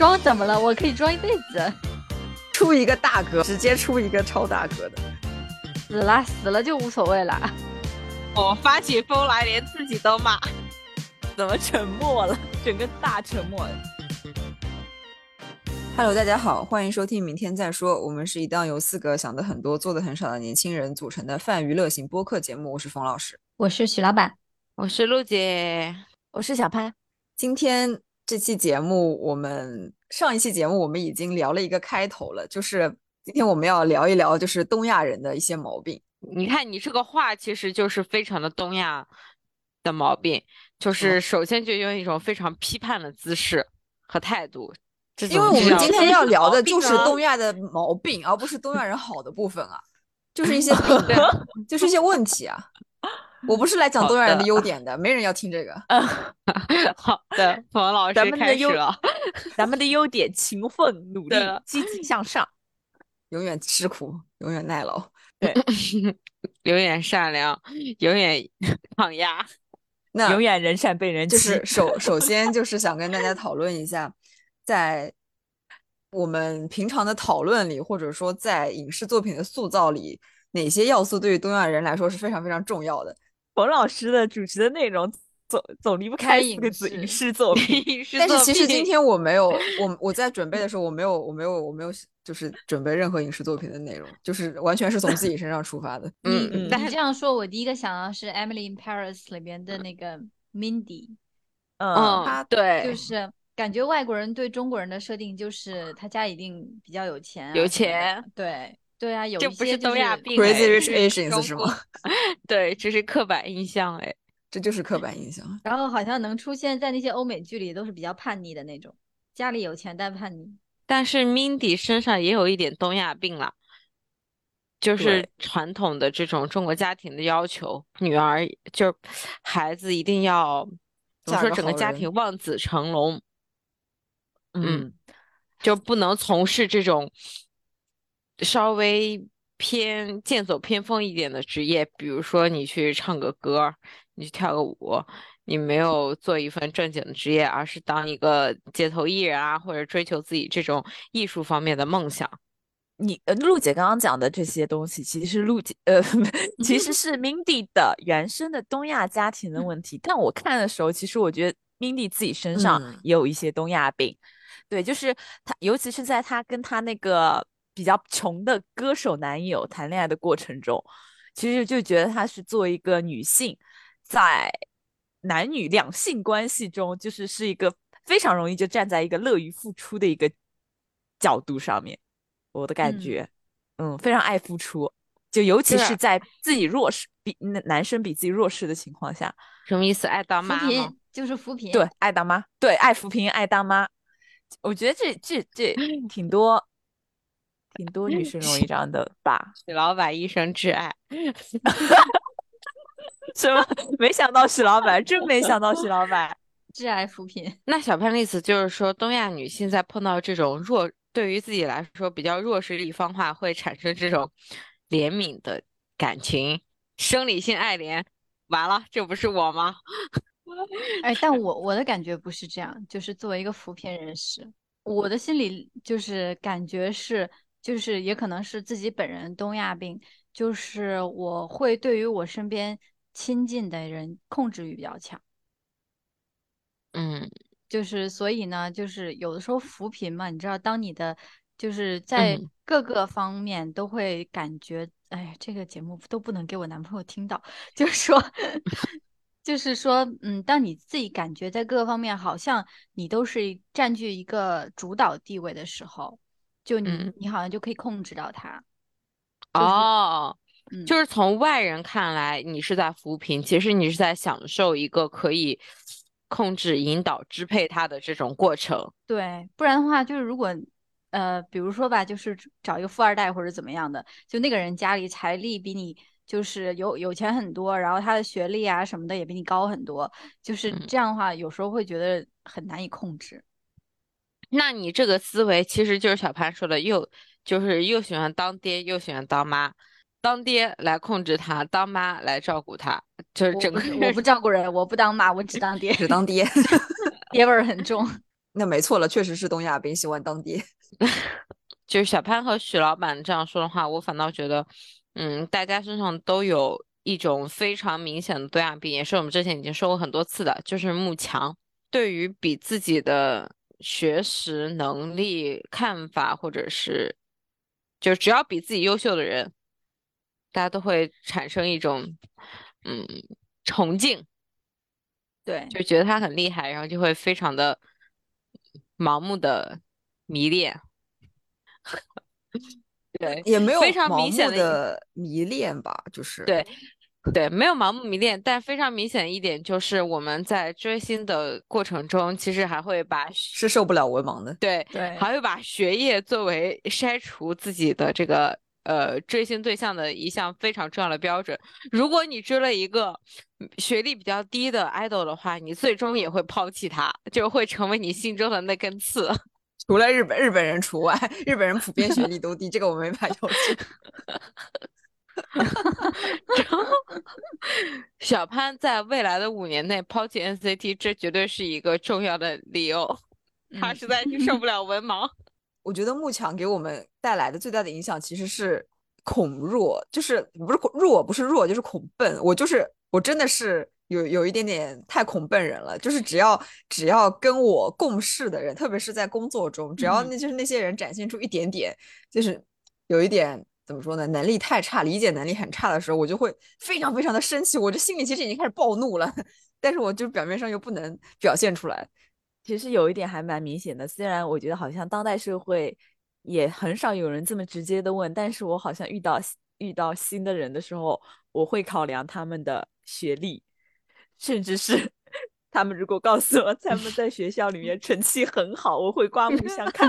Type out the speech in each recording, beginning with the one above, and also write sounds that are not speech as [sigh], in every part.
装怎么了？我可以装一辈子。出一个大哥，直接出一个超大哥的。死了死了就无所谓了。我发起疯来，连自己都骂。怎么沉默了？整个大沉默。Hello，大家好，欢迎收听《明天再说》。我们是一档由四个想的很多、做的很少的年轻人组成的泛娱乐型播客节目。我是冯老师，我是许老板，我是陆姐，我是小潘。今天这期节目，我们上一期节目我们已经聊了一个开头了，就是今天我们要聊一聊，就是东亚人的一些毛病。你看，你这个话其实就是非常的东亚的毛病，就是首先就用一种非常批判的姿势和态度。因为我们今天要聊的就是东亚的毛病，而不是东亚人好的部分啊，就是一些 [laughs] 病，就是一些问题啊。我不是来讲东亚人的优点的，没人要听这个。[laughs] 嗯好的，冯老师开始了。咱们的优点：勤奋、努力、积极向上，[laughs] 永远吃苦，永远耐劳，对，[laughs] 永远善良，永远抗压，那永远人善被人欺。就是首首先就是想跟大家讨论一下，在我们平常的讨论里，或者说在影视作品的塑造里，哪些要素对于东亚人来说是非常非常重要的？冯老师的主持的内容总总离不开四个字：影视作 [laughs] 品。但是其实今天我没有，[laughs] 我我在准备的时候，我没有，我没有，我没有，就是准备任何影视作品的内容，就是完全是从自己身上出发的。[laughs] 嗯嗯，但是这样说，我第一个想到是《Emily in Paris》里边的那个 Mindy。嗯，他对，就是感觉外国人对中国人的设定就是他家一定比较有钱，有钱，对。对啊，有这不是东亚病，Crazy Rich Asians 是吗？[laughs] 对，这是刻板印象，哎，这就是刻板印象。然后好像能出现在那些欧美剧里，都是比较叛逆的那种，家里有钱但叛逆。但是 Mindy 身上也有一点东亚病了，就是传统的这种中国家庭的要求，女儿就孩子一定要怎么说，整个家庭望子成龙，嗯，就不能从事这种。稍微偏剑走偏锋一点的职业，比如说你去唱个歌，你去跳个舞，你没有做一份正经的职业，而是当一个街头艺人啊，或者追求自己这种艺术方面的梦想。你呃，陆姐刚刚讲的这些东西，其实是陆姐呃，[laughs] 其实是 Mindy 的原生的东亚家庭的问题。但我看的时候，其实我觉得 Mindy 自己身上也有一些东亚病。对，就是他，尤其是在他跟他那个。比较穷的歌手男友谈恋爱的过程中，其实就觉得她是作为一个女性，在男女两性关系中，就是是一个非常容易就站在一个乐于付出的一个角度上面。我的感觉，嗯，非常爱付出，就尤其是在自己弱势比男生比自己弱势的情况下，什么意思？爱当妈吗？就是扶贫，对，爱当妈，对，爱扶贫，爱当妈。我觉得这这这 [laughs] 挺多。挺多女生容易这样的吧？许老板一生挚爱，什么？没想到许老板，真没想到许老板挚爱扶贫。那小潘的意思就是说，东亚女性在碰到这种弱，对于自己来说比较弱势一方话，会产生这种怜悯的感情，生理性爱怜。完了，这不是我吗？哎，但 [laughs] 我我的感觉不是这样，就是作为一个扶贫人士，我的心里就是感觉是。就是也可能是自己本人东亚病，就是我会对于我身边亲近的人控制欲比较强，嗯，就是所以呢，就是有的时候扶贫嘛，你知道，当你的就是在各个方面都会感觉，哎，这个节目都不能给我男朋友听到，就是说，[laughs] 就是说，嗯，当你自己感觉在各个方面好像你都是占据一个主导地位的时候。就你，你好像就可以控制到他。哦，就是从外人看来，你是在扶贫，其实你是在享受一个可以控制、引导、支配他的这种过程。对，不然的话，就是如果呃，比如说吧，就是找一个富二代或者怎么样的，就那个人家里财力比你就是有有钱很多，然后他的学历啊什么的也比你高很多，就是这样的话，有时候会觉得很难以控制。那你这个思维其实就是小潘说的，又就是又喜欢当爹，又喜欢当妈，当爹来控制他，当妈来照顾他，就是整个我不照顾人，我不当妈，我只当爹，[laughs] 只当爹，爹味儿很重。[laughs] 那没错了，确实是东亚病，喜欢当爹。[laughs] 就是小潘和许老板这样说的话，我反倒觉得，嗯，大家身上都有一种非常明显的东亚病，也是我们之前已经说过很多次的，就是慕强。对于比自己的学识能力看法，或者是就只要比自己优秀的人，大家都会产生一种嗯崇敬，对，就觉得他很厉害，然后就会非常的盲目的迷恋。[laughs] 对，也没有非常明显的迷恋吧，就是对。对，没有盲目迷恋，但非常明显一点就是我们在追星的过程中，其实还会把是受不了文盲的，对对，还会把学业作为筛除自己的这个呃追星对象的一项非常重要的标准。如果你追了一个学历比较低的 idol 的话，你最终也会抛弃他，就会成为你心中的那根刺。[laughs] 除了日本，日本人除外，日本人普遍学历都低，这个我没法要求。[laughs] 然后，小潘在未来的五年内抛弃 NCT，这绝对是一个重要的理由。他实在是受不了文盲。[laughs] 我觉得慕强给我们带来的最大的影响其实是恐弱，就是不是弱，不是弱，就是恐笨。我就是我真的是有有一点点太恐笨人了。就是只要只要跟我共事的人，特别是在工作中，只要那就是那些人展现出一点点，就是有一点。怎么说呢？能力太差，理解能力很差的时候，我就会非常非常的生气。我这心里其实已经开始暴怒了，[laughs] 但是我就表面上又不能表现出来。其实有一点还蛮明显的，虽然我觉得好像当代社会也很少有人这么直接的问，但是我好像遇到遇到新的人的时候，我会考量他们的学历，甚至是。他们如果告诉我他们在学校里面 [laughs] 成绩很好，我会刮目相看。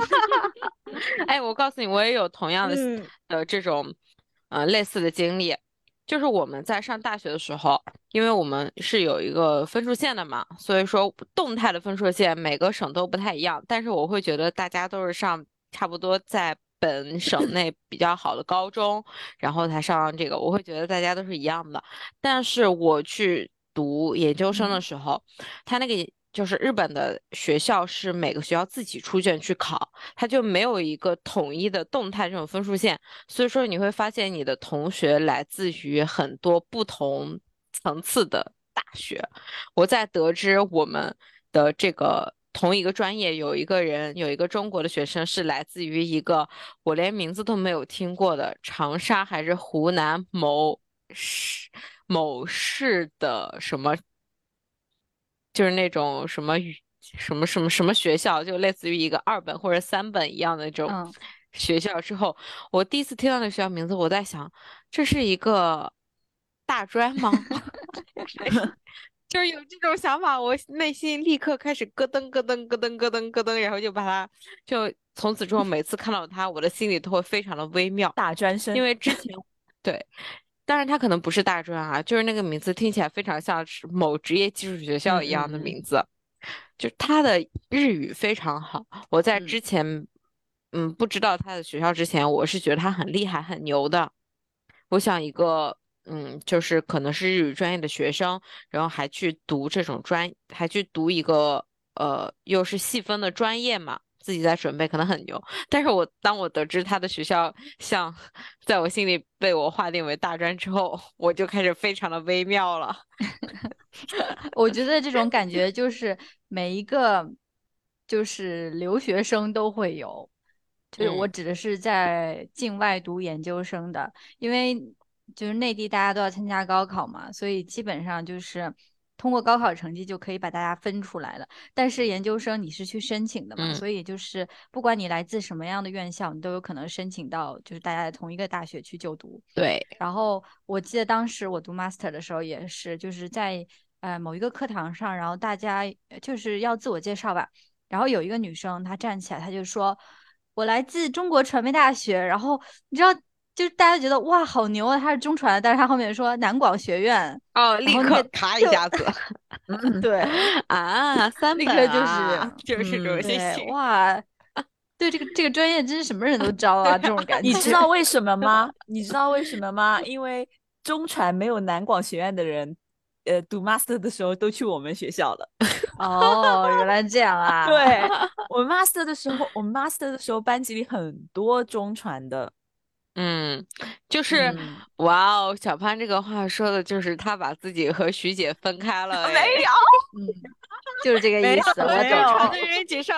[laughs] 哎，我告诉你，我也有同样的呃这种呃类似的经历，就是我们在上大学的时候，因为我们是有一个分数线的嘛，所以说动态的分数线每个省都不太一样。但是我会觉得大家都是上差不多在本省 [laughs] 内比较好的高中，然后才上这个，我会觉得大家都是一样的。但是我去。读研究生的时候，他那个就是日本的学校是每个学校自己出卷去考，他就没有一个统一的动态这种分数线，所以说你会发现你的同学来自于很多不同层次的大学。我在得知我们的这个同一个专业有一个人有一个中国的学生是来自于一个我连名字都没有听过的长沙还是湖南某市。某市的什么，就是那种什么语什么什么什么学校，就类似于一个二本或者三本一样的这种学校。之后，我第一次听到那学校名字，我在想，这是一个大专吗？[laughs] 就是有这种想法，我内心立刻开始咯噔咯噔咯噔咯噔咯噔，然后就把它，就从此之后，每次看到它，我的心里都会非常的微妙。大专生，因为之前对。当然，他可能不是大专啊，就是那个名字听起来非常像是某职业技术学校一样的名字，就他的日语非常好。我在之前，嗯，不知道他的学校之前，我是觉得他很厉害、很牛的。我想一个，嗯，就是可能是日语专业的学生，然后还去读这种专，还去读一个，呃，又是细分的专业嘛。自己在准备可能很牛，但是我当我得知他的学校像在我心里被我划定为大专之后，我就开始非常的微妙了。[laughs] 我觉得这种感觉就是每一个就是留学生都会有，就是我指的是在境外读研究生的，因为就是内地大家都要参加高考嘛，所以基本上就是。通过高考成绩就可以把大家分出来了，但是研究生你是去申请的嘛，所以就是不管你来自什么样的院校，你都有可能申请到就是大家在同一个大学去就读。对，然后我记得当时我读 master 的时候也是，就是在呃某一个课堂上，然后大家就是要自我介绍吧，然后有一个女生她站起来，她就说：“我来自中国传媒大学。”然后你知道。就是大家觉得哇好牛啊，他是中传，但是他后面说南广学院哦，立刻咔一下子，[laughs] 对 [laughs] 啊，三立刻就是 [laughs] 就是这种心情哇，对这个这个专业真是什么人都招啊，这种感觉。你知道为什么吗？你知道为什么吗？因为中传没有南广学院的人呃读 master 的时候都去我们学校了。哦，原来这样啊！对我们 master 的时候，我们 master 的时候班级里很多中传的。嗯，就是嗯。哇哦，小潘这个话说的就是他把自己和徐姐分开了，哎没有，嗯，就是这个意思。我没有一起上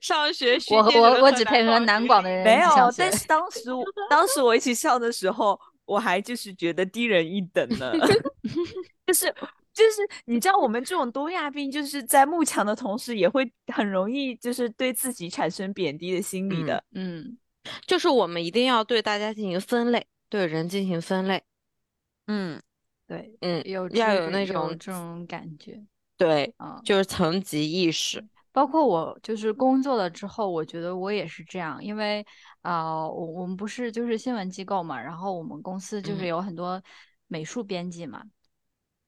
上学，徐我姐我我只配配合南广的？人没有但是当时当时我一起上的时候，我还就是觉得低人一等呢，[laughs] 就是就是你知道我们这种东亚病，就是在慕强的同时，也会很容易就是对自己产生贬低的心理的。嗯，就是我们一定要对大家进行分类，对人进行分类。嗯，对，嗯，有要有那种这种感觉对，嗯。就是层级意识。包括我就是工作了之后，我觉得我也是这样，因为啊、我我们不是就是新闻机构嘛，然后我们公司就是嗯有很多美术编辑嘛，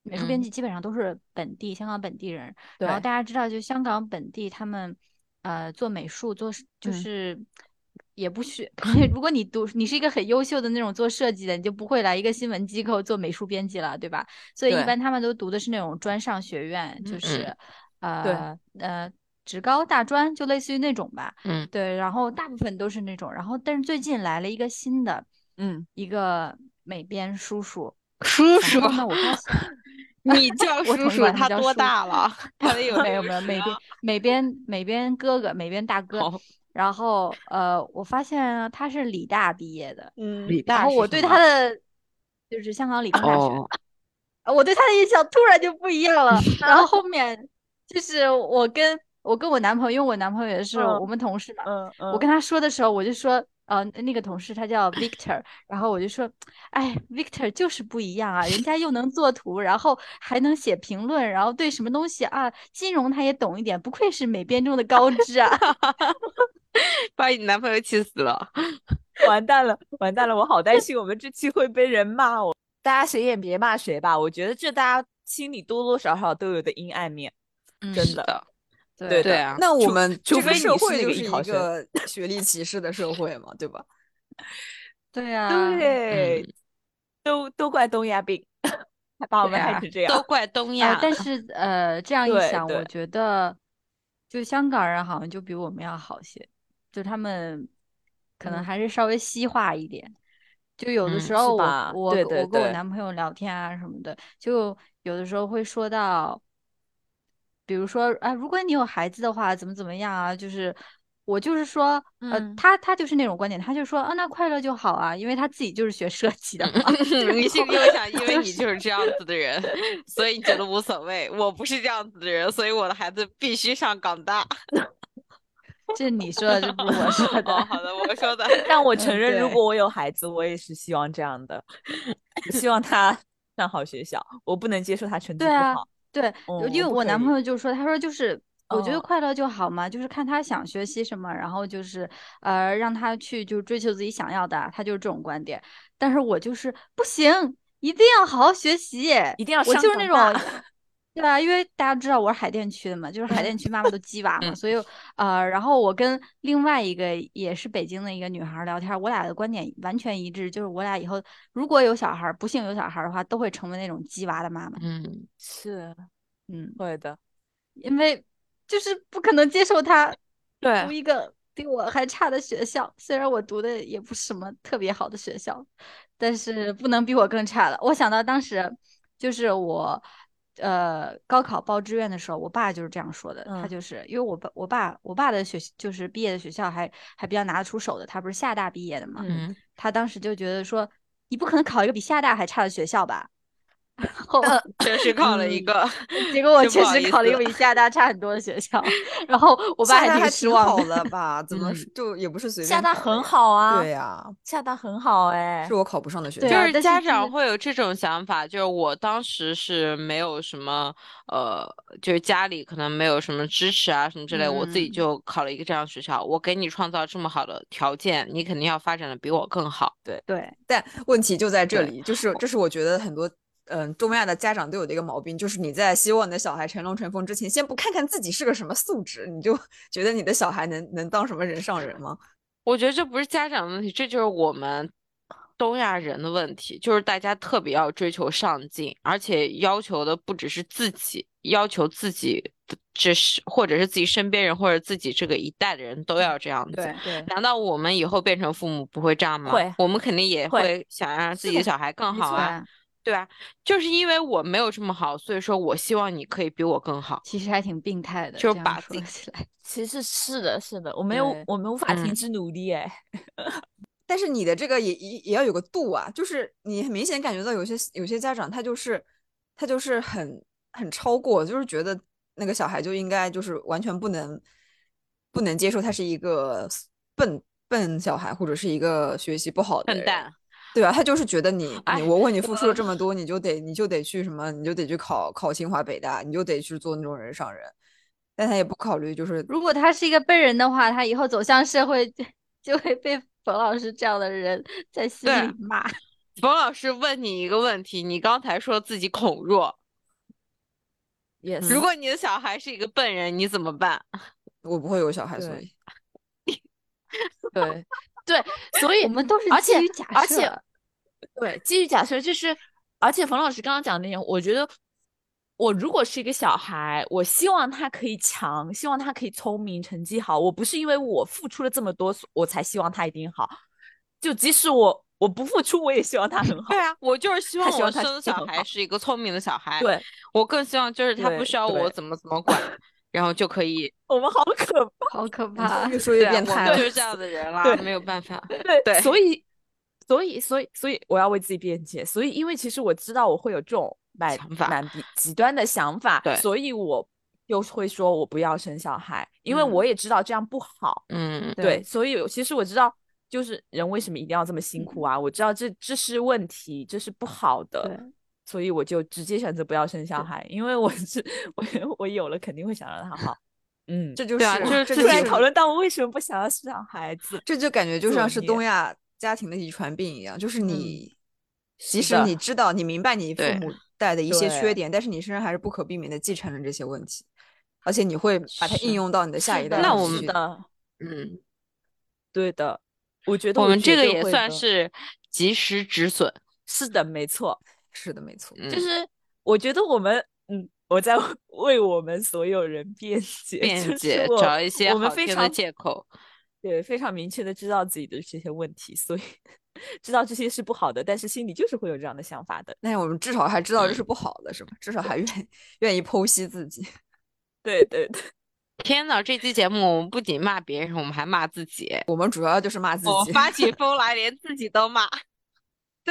美术编嗯辑基本上都是本地香港本地人，然后大家知道，就香港本地他们呃做美术做就嗯是。也不需，[laughs] 如果你读你是一个很优秀的那种做设计的，你就不会来一个新闻机构做美术编辑了，对吧？所以一般他们都读的是那种专上学院，就嗯是对呃呃职高大专，就类似于那种吧。嗯对，然后大部分都是那种，然后但是最近来了一个新的嗯，一个美编叔叔，叔叔那，[laughs] 我发现你叫 [laughs] 叔叔，他他多大了？他得有没有没有美编美编美编哥哥美编大哥，哦然后呃，我发现他是理大毕业的，嗯理大然后我对他的就是香港理工大学，我对他的印象突然就不一样了。[laughs] 然后后面就是我跟我跟我男朋友，因为我男朋友也是嗯我们同事嘛，嗯嗯，我跟他说的时候，我就说，呃，那个同事他叫 Victor，然后我就说，哎，Victor 就是不一样啊，人家又能做图，然后还能写评论，然后对什么东西啊，金融他也懂一点，不愧是美编中的高知啊。[laughs] 把你男朋友气死了。[laughs] 完蛋了，完蛋了！我好担心我们这期会被人骂我。大家谁也别骂谁吧，我觉得这大家心里多多少少都有的阴暗面。嗯真的，对对啊，那我们这个除非社会就是一个 [laughs] 学历歧视的社会嘛，对吧？对啊，对，嗯都都怪东亚病，还把我们害成这样都。怪东呃亚。，但是呃，这样一想，我觉得就香港人好像就比我们要好些，就他们可能嗯还是稍微西化一点。就有的嗯时候我我跟我男朋友聊天啊什么的，就有的时候会说到，比如说啊，如果你有孩子的话，怎么怎么样啊？就是我就是说，呃，嗯他他就是那种观点，他就说啊，那快乐就好啊，因为他自己就是学设计的嘛。你心里又想，因为你就是这样子的人，所以你觉得无所谓。我不是这样子的人，所以我的孩子必须上港大。[laughs] 这是你说的，这不是我说的。哦，好的，我说的。[laughs] 但我承嗯认，如果我有孩子，我也是希望这样的，[laughs] 希望他上好学校，我不能接受他成绩不好。对，哦因为我男朋友就说，他说就是我觉得哦快乐就好嘛，就是看他想学习什么，然后就是呃让他去就追求自己想要的，他就是这种观点。但是我就是不行，一定要好好学习，一定要我就是那种。[laughs] 对啊，因为大家知道我是海淀区的嘛，就是海淀区妈妈都鸡娃嘛，所以呃，然后我跟另外一个也是北京的一个女孩聊天，我俩的观点完全一致，就是我俩以后如果有小孩，不幸有小孩的话，都会成为那种鸡娃的妈妈。嗯，是嗯，会的，因为就是不可能接受他读一个比我还差的学校，虽然我读的也不是什么特别好的学校，但是不能比我更差了。我想到当时就是我。呃，高考报志愿的时候，我爸就是这样说的。他嗯就是因为我爸，我爸，我爸的学就是毕业的学校还还比较拿得出手的，他不是厦大毕业的嘛。嗯，他当时就觉得说，你不可能考一个比厦大还差的学校吧？然后确实考了一个，结果我 [laughs] 确实考了一个比厦大差很多的学校，然后我爸还挺失望好的。吧？怎么就也不是随便厦大很好啊，对呀，厦大很好哎是，我考不上的学对校。就是家长会有这种想法，就是我当时是没有什么呃，就是家里可能没有什么支持啊什么之类，我自己嗯就考了一个这样的学校。我给你创造这么好的条件，你肯定要发展的比我更好。对对，但问题就在这里，就是这是我觉得很多嗯东亚的家长都有的一个毛病，就是你在希望你的小孩成龙成凤之前，先不看看自己是个什么素质，你就 [laughs] 觉得你的小孩能能当什么人上人吗？我觉得这不是家长的问题，这就是我们东亚人的问题，就是大家特别要追求上进，而且要求的不只是自己，要求自己，这是或者是自己身边人或者自己这个一代的人都要这样子。对对，难道我们以后变成父母不会这样吗？会，我们肯定也会会想让自己的小孩更好啊。对啊，就是因为我没有这么好，所以说我希望你可以比我更好。其实还挺病态的，就是把自己起来。其实是的，是的，我没有，我们无 [laughs] 法停止努力哎。[laughs] 但是你的这个也也也要有个度啊，就是你很明显感觉到有些有些家长他就是他就是很很超过，就是觉得那个小孩就应该就是完全不能不能接受他是一个笨笨小孩，或者是一个学习不好的笨蛋。对啊，他就是觉得你你我为你付出了这么多，你就得你就得去什么，你就得去考考清华北大，你就得去做那种人上人。但他也不考虑，就是如果他是一个笨人的话，他以后走向社会就会被冯老师这样的人在心里骂。[laughs] 冯老师问你一个问题，你刚才说自己恐弱，yes。如果你的小孩是一个笨人，你怎么办？[laughs] 我不会有小孩，所以 [laughs] 对。对，所以我们都是基于假设，而且对基于假设，就是而且冯老师刚刚讲的那点，我觉得我如果是一个小孩，我希望他可以强，希望他可以聪明，成绩好。我不是因为我付出了这么多，我才希望他一定好。就即使我我不付出，我也希望他很好。对啊，我就是希望我生的小孩是一个聪明的小孩。对，我更希望就是他不需要我怎么怎么管。然后就可以，我们好可怕，好可怕，越说越变态了。就是这样的人 [laughs] 啦，没有办法。对对，所以，所以，所以，所以，我要为自己辩解。所以，因为其实我知道我会有这种蛮蛮极端的想法，对，所以我又会说我不要生小孩，因为我也知道这样不好。嗯，对，所以其实我知道，就是人为什么一定要这么辛苦啊？我知道这这是问题，这是不好的。所以我就直接选择不要生小孩，因为我是 [laughs] 我我有了肯定会想让他好，嗯，这就是就是突然讨论到我为什么不想要生孩子，这就感觉就像是东亚家庭的遗传病一样，就是你即使你知道你明白你父母带的一些缺点，但是你身上还是不可避免的继承了这些问题，而且你会把它应用到你的下一代。那我们的嗯，对的，我觉得我们这个也算是及时止损，是的，没错。是的，没错，就是我觉得我们，嗯，我在 [laughs] 为我们所有人辩解，辩解，找一些我们非常借口，[laughs] 对，非常明确的知道自己的这些问题，所以 [laughs] 知道这些是不好的，但是心里就是会有这样的想法的。那我们至少还知道这是不好的，是吧？至少还愿愿意剖析自己。对对对，天呐，这期节目我们不仅骂别人，我们还骂自己。我们主要就是骂自己，我发起疯来，连自己都骂。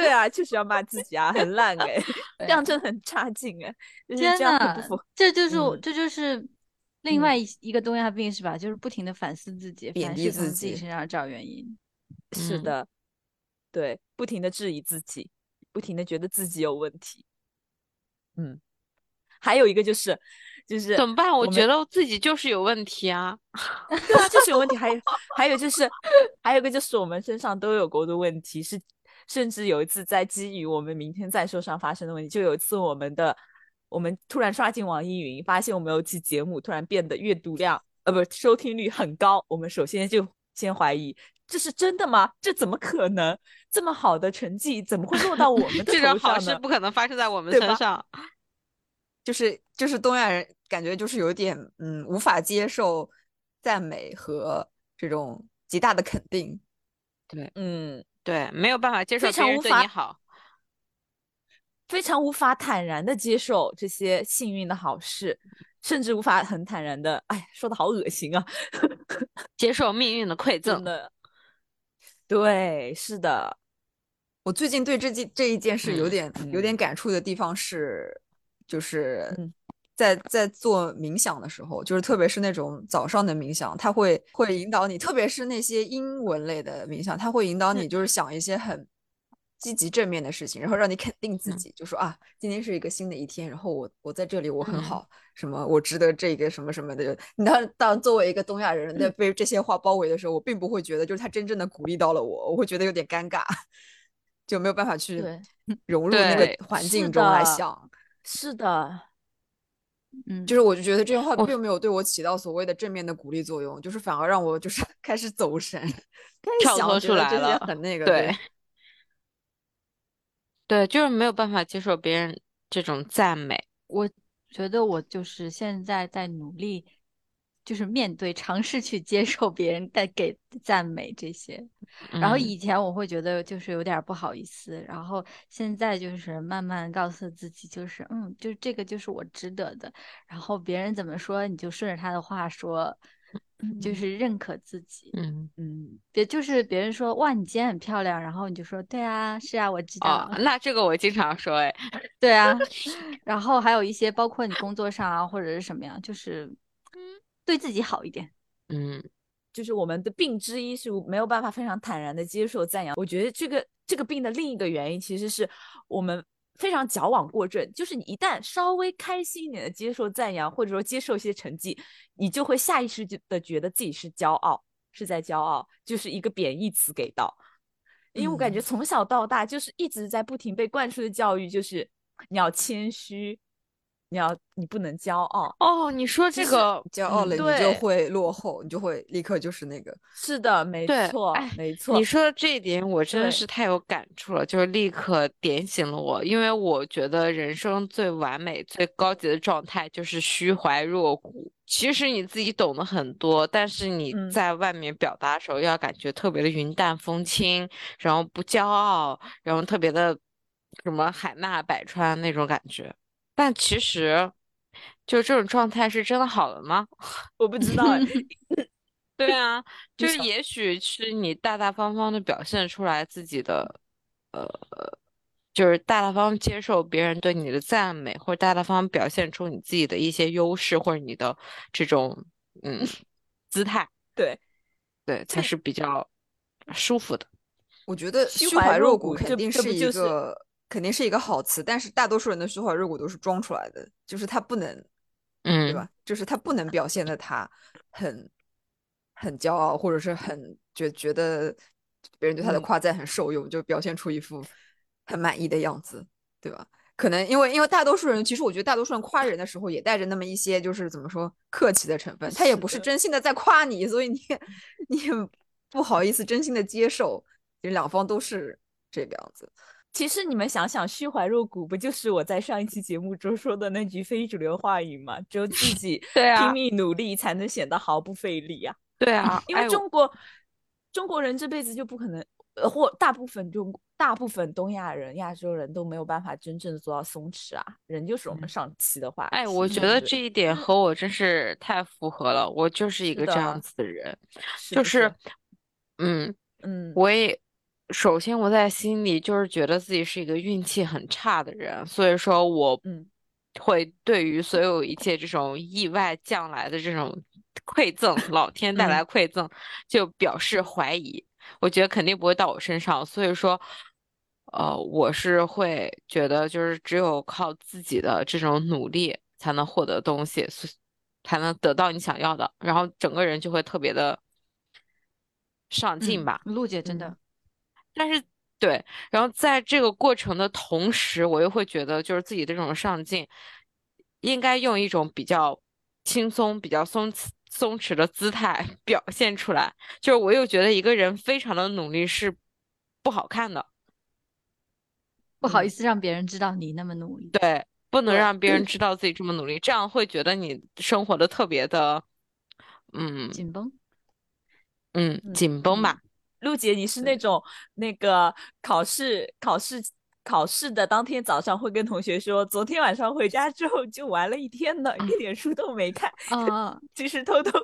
对啊，就是要骂自己啊，很烂哎，[laughs] 这样真的很差劲哎，就是，这样这就是这就是另外一一个东亚病是吧？就是不停的反思自己，贬低自己身上找原因。是的，对，不停的质疑自己，不停的觉得自己有问题。嗯，还有一个就是，就是怎么办？我觉得自己就是有问题啊。[laughs] 对啊，就是有问题。还有还有就是，还有一个就是我们身上都有过的问题是。甚至有一次，在基于我们明天再说上发生的问题，就有一次我们的我们突然刷进网易云，发现我们有期节目突然变得阅读量呃不收听率很高，我们首先就先怀疑这是真的吗？这怎么可能？这么好的成绩怎么会落到我们的这种好事不可能发生在我们身上。[laughs] 就是就是东亚人感觉就是有点嗯无法接受赞美和这种极大的肯定。对，嗯。对，没有办法接受别人对你好，非常无法坦然的接受这些幸运的好事，甚至无法很坦然的，哎，说的好恶心啊，[laughs] 接受命运的馈赠的。对，是的，我最近对这件这一件事有点有点感触的地方是，就是。在在做冥想的时候，就是特别是那种早上的冥想，它会会引导你，特别是那些英文类的冥想，它会引导你，就是想一些很积极正面的事情，然后让你肯定自己，就说啊，今天是一个新的一天，然后我我在这里我很好，什么我值得这个什么什么的。你当当作为一个东亚人在被这些话包围的时候，我并不会觉得就是他真正的鼓励到了我，我会觉得有点尴尬，就没有办法去融入那个环境中来想。是的。嗯，就是我就觉得这句话并没有对我起到所谓的正面的鼓励作用，就是反而让我就是 [laughs] 开始走神，开始想出来这些很那个。对，[laughs] 对，就是没有办法接受别人这种赞美。我觉得我就是现在在努力，就是面对、尝试去接受别人带给赞美这些。然后以前我会觉得就是有点不好意思，然后现在就是慢慢告诉自己，就是嗯，就是这个就是我值得的。然后别人怎么说，你就顺着他的话说。就是认可自己，嗯嗯，别就是别人说哇你今天很漂亮，然后你就说对啊是啊我知道，那这个我经常说哎，对啊，然后还有一些包括你工作上啊或者是什么样，就是嗯对自己好一点，嗯，就是我们的病之一是没有办法非常坦然的接受赞扬，我觉得这个这个病的另一个原因其实是我们。非常矫枉过正，就是你一旦稍微开心一点的接受赞扬，或者说接受一些成绩，你就会下意识的觉得自己是骄傲，是在骄傲，就是一个贬义词给到。因为我感觉从小到大就是一直在不停被灌输的教育，就是你要谦虚。你要，你不能骄傲哦。你说这个骄傲了，你就会落后，你就会立刻就是那个。是的，没错，没错。你说的这一点，我真的是太有感触了，就是立刻点醒了我。因为我觉得人生最完美、最高级的状态就是虚怀若谷。其实你自己懂得很多，但是你在外面表达的时候，要感觉特别的云淡风轻，然后不骄傲，然后特别的什么海纳百川那种感觉。但其实，就这种状态是真的好了吗？[laughs] 我不知道。[laughs] 对啊，就是也许是你大大方方的表现出来自己的，呃，就是大大方方接受别人对你的赞美，或者大大方方表现出你自己的一些优势，或者你的这种嗯姿态。[laughs] 对，对，才是比较舒服的。我觉得虚怀若谷肯定是一个。肯定是一个好词，但是大多数人的虚怀若谷都是装出来的，就是他不能，嗯，对吧？就是他不能表现的他很很骄傲，或者是很觉觉得别人对他的夸赞很受用，就表现出一副很满意的样子，对吧？可能因为因为大多数人，其实我觉得大多数人夸人的时候也带着那么一些就是怎么说客气的成分，他也不是真心的在夸你，所以你 [laughs] 你也不好意思真心的接受，其实两方都是这个样子。其实你们想想，虚怀若谷不就是我在上一期节目中说的那句非主流话语吗？只有自 [laughs] 己拼命努力，才能显得毫不费力啊！对啊，[laughs] 因为中国中国人这辈子就不可能，呃，或大部分中大部分东亚人、亚洲人都没有办法真正的做到松弛啊。人就是我们上期的话，哎，我觉得这一点和我真是太符合了。我就是一个这样子的人，就是，嗯嗯，我也。首先，我在心里就是觉得自己是一个运气很差的人，所以说我嗯，会对于所有一切这种意外降来的这种馈赠，老天带来馈赠，就表示怀疑。我觉得肯定不会到我身上，所以说，呃，我是会觉得就是只有靠自己的这种努力才能获得东西，才能得到你想要的，然后整个人就会特别的上进吧。陆姐真的。但是，对，然后在这个过程的同时，我又会觉得，就是自己的这种上进，应该用一种比较轻松、比较松松弛的姿态 [laughs] 表现出来。就是我又觉得一个人非常的努力是不好看的，不好意思让别人知道你那么努力。对，不能让别人知道自己这么努力，这样会觉得你生活的特别的，嗯，紧绷，嗯，紧绷吧。陆姐，你是那种那个考试考试考试的当天早上会跟同学说，昨天晚上回家之后就玩了一天呢，一点书都没看。啊，[laughs] 其实偷偷，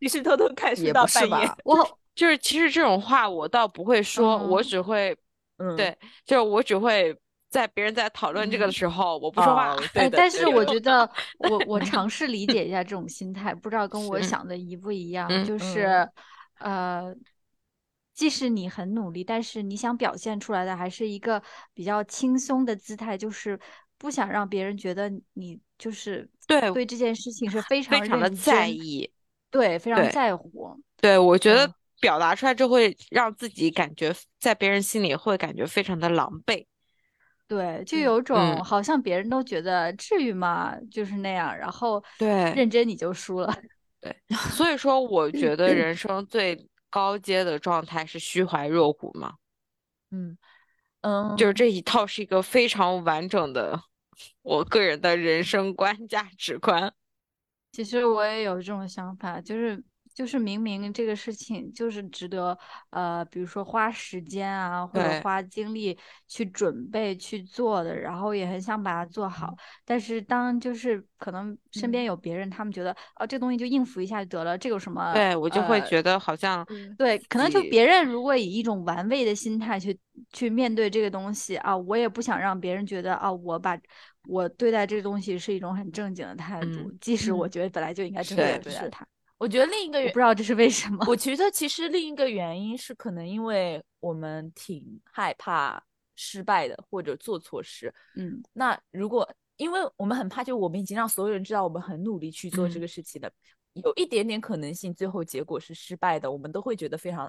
其实偷偷看书到半夜。我就是其实这种话我倒不会说，我只会，嗯，对，就是我只会在别人在讨论这个的时候，我不说话。哎，但是我觉得我我 [laughs] 尝试理解一下这种心态，不知道跟我想的一不一样，就是呃。即使你很努力，但是你想表现出来的还是一个比较轻松的姿态，就是不想让别人觉得你就是对对这件事情是非常非常的在意，对，非常在乎。对，我觉得表达出来就会让自己感觉在别人心里会感觉非常的狼狈。对，就有种好像别人都觉得至于吗？就是那样，然后对认真你就输了。对，所以说我觉得人生最。高阶的状态是虚怀若谷吗？嗯，嗯，就是这一套是一个非常完整的我个人的人生观、价值观。其实我也有这种想法，就是。就是明明这个事情就是值得，呃，比如说花时间啊，或者花精力去准备去做的，然后也很想把它做好。但是当就是可能身边有别人，他们觉得哦，这东西就应付一下就得了，这有什么？对我就会觉得好像对，可能就别人如果以一种玩味的心态去去面对这个东西啊，我也不想让别人觉得啊，我把我对待这个东西是一种很正经的态度，即使我觉得本来就应该正经对待它。我觉得另一个不知道这是为什么。我觉得其实另一个原因是可能因为我们挺害怕失败的，或者做错事。嗯，那如果因为我们很怕，就我们已经让所有人知道我们很努力去做这个事情了，有一点点可能性最后结果是失败的，我们都会觉得非常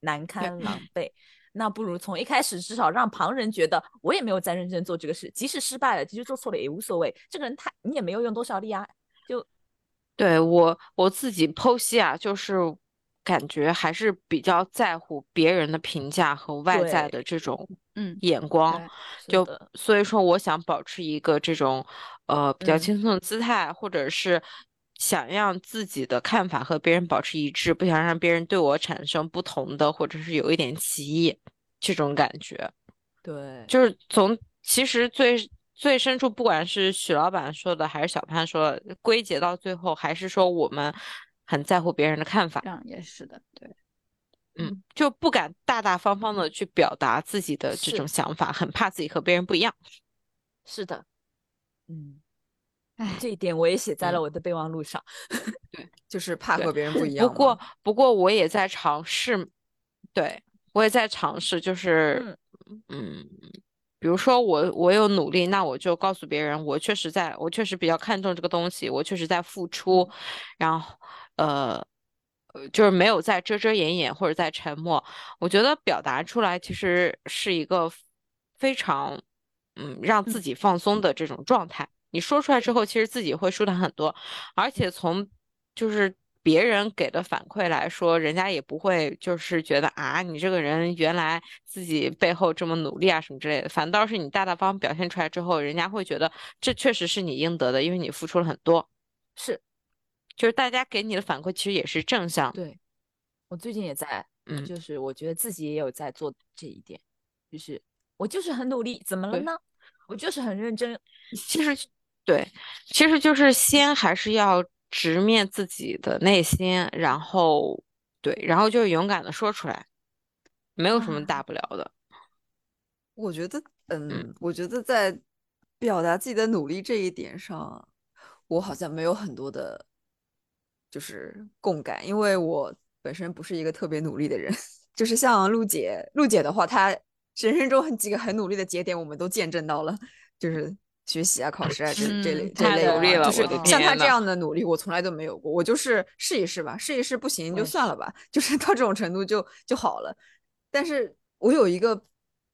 难堪狼 [laughs] 狈。那不如从一开始至少让旁人觉得我也没有在认真做这个事，即使失败了，其实做错了也无所谓。这个人他你也没有用多少力啊，就。对我我自己剖析啊，就是感觉还是比较在乎别人的评价和外在的这种嗯眼光，就所以说我想保持一个这种呃比较轻松的姿态，或者是想让自己的看法和别人保持一致，不想让别人对我产生不同的或者是有一点歧义这种感觉。对，就是从其实最。最深处，不管是许老板说的，还是小潘说，的，归结到最后，还是说我们很在乎别人的看法。这样也是的，对，嗯，就不敢大大方方的去表达自己的这种想法，很怕自己和别人不一样。是的，嗯，哎，这一点我也写在了我的备忘录上。对，[laughs] 就是怕和别人不一样。不过，不过我也在尝试，对我也在尝试，就是，嗯。比如说我我有努力，那我就告诉别人，我确实在我确实比较看重这个东西，我确实在付出，然后呃呃就是没有在遮遮掩掩或者在沉默。我觉得表达出来其实是一个非常嗯让自己放松的这种状态。你说出来之后，其实自己会舒坦很多，而且从就是。别人给的反馈来说，人家也不会就是觉得啊，你这个人原来自己背后这么努力啊什么之类的，反倒是你大大方方表现出来之后，人家会觉得这确实是你应得的，因为你付出了很多。是，就是大家给你的反馈其实也是正向。对，我最近也在，嗯，就是我觉得自己也有在做这一点，就是我就是很努力，怎么了呢？我就是很认真。其实，对，其实就是先还是要。直面自己的内心，然后对，然后就勇敢的说出来，没有什么大不了的。我觉得，嗯，我觉得在表达自己的努力这一点上，我好像没有很多的，就是共感，因为我本身不是一个特别努力的人。[laughs] 就是像陆姐，陆姐的话，她人生中很几个很努力的节点，我们都见证到了，就是。学习啊，考试啊，这这类这类的，就是像他这样的努力，我从来都没有过。我就是试一试吧，试一试不行就算了吧，就是到这种程度就就好了。但是我有一个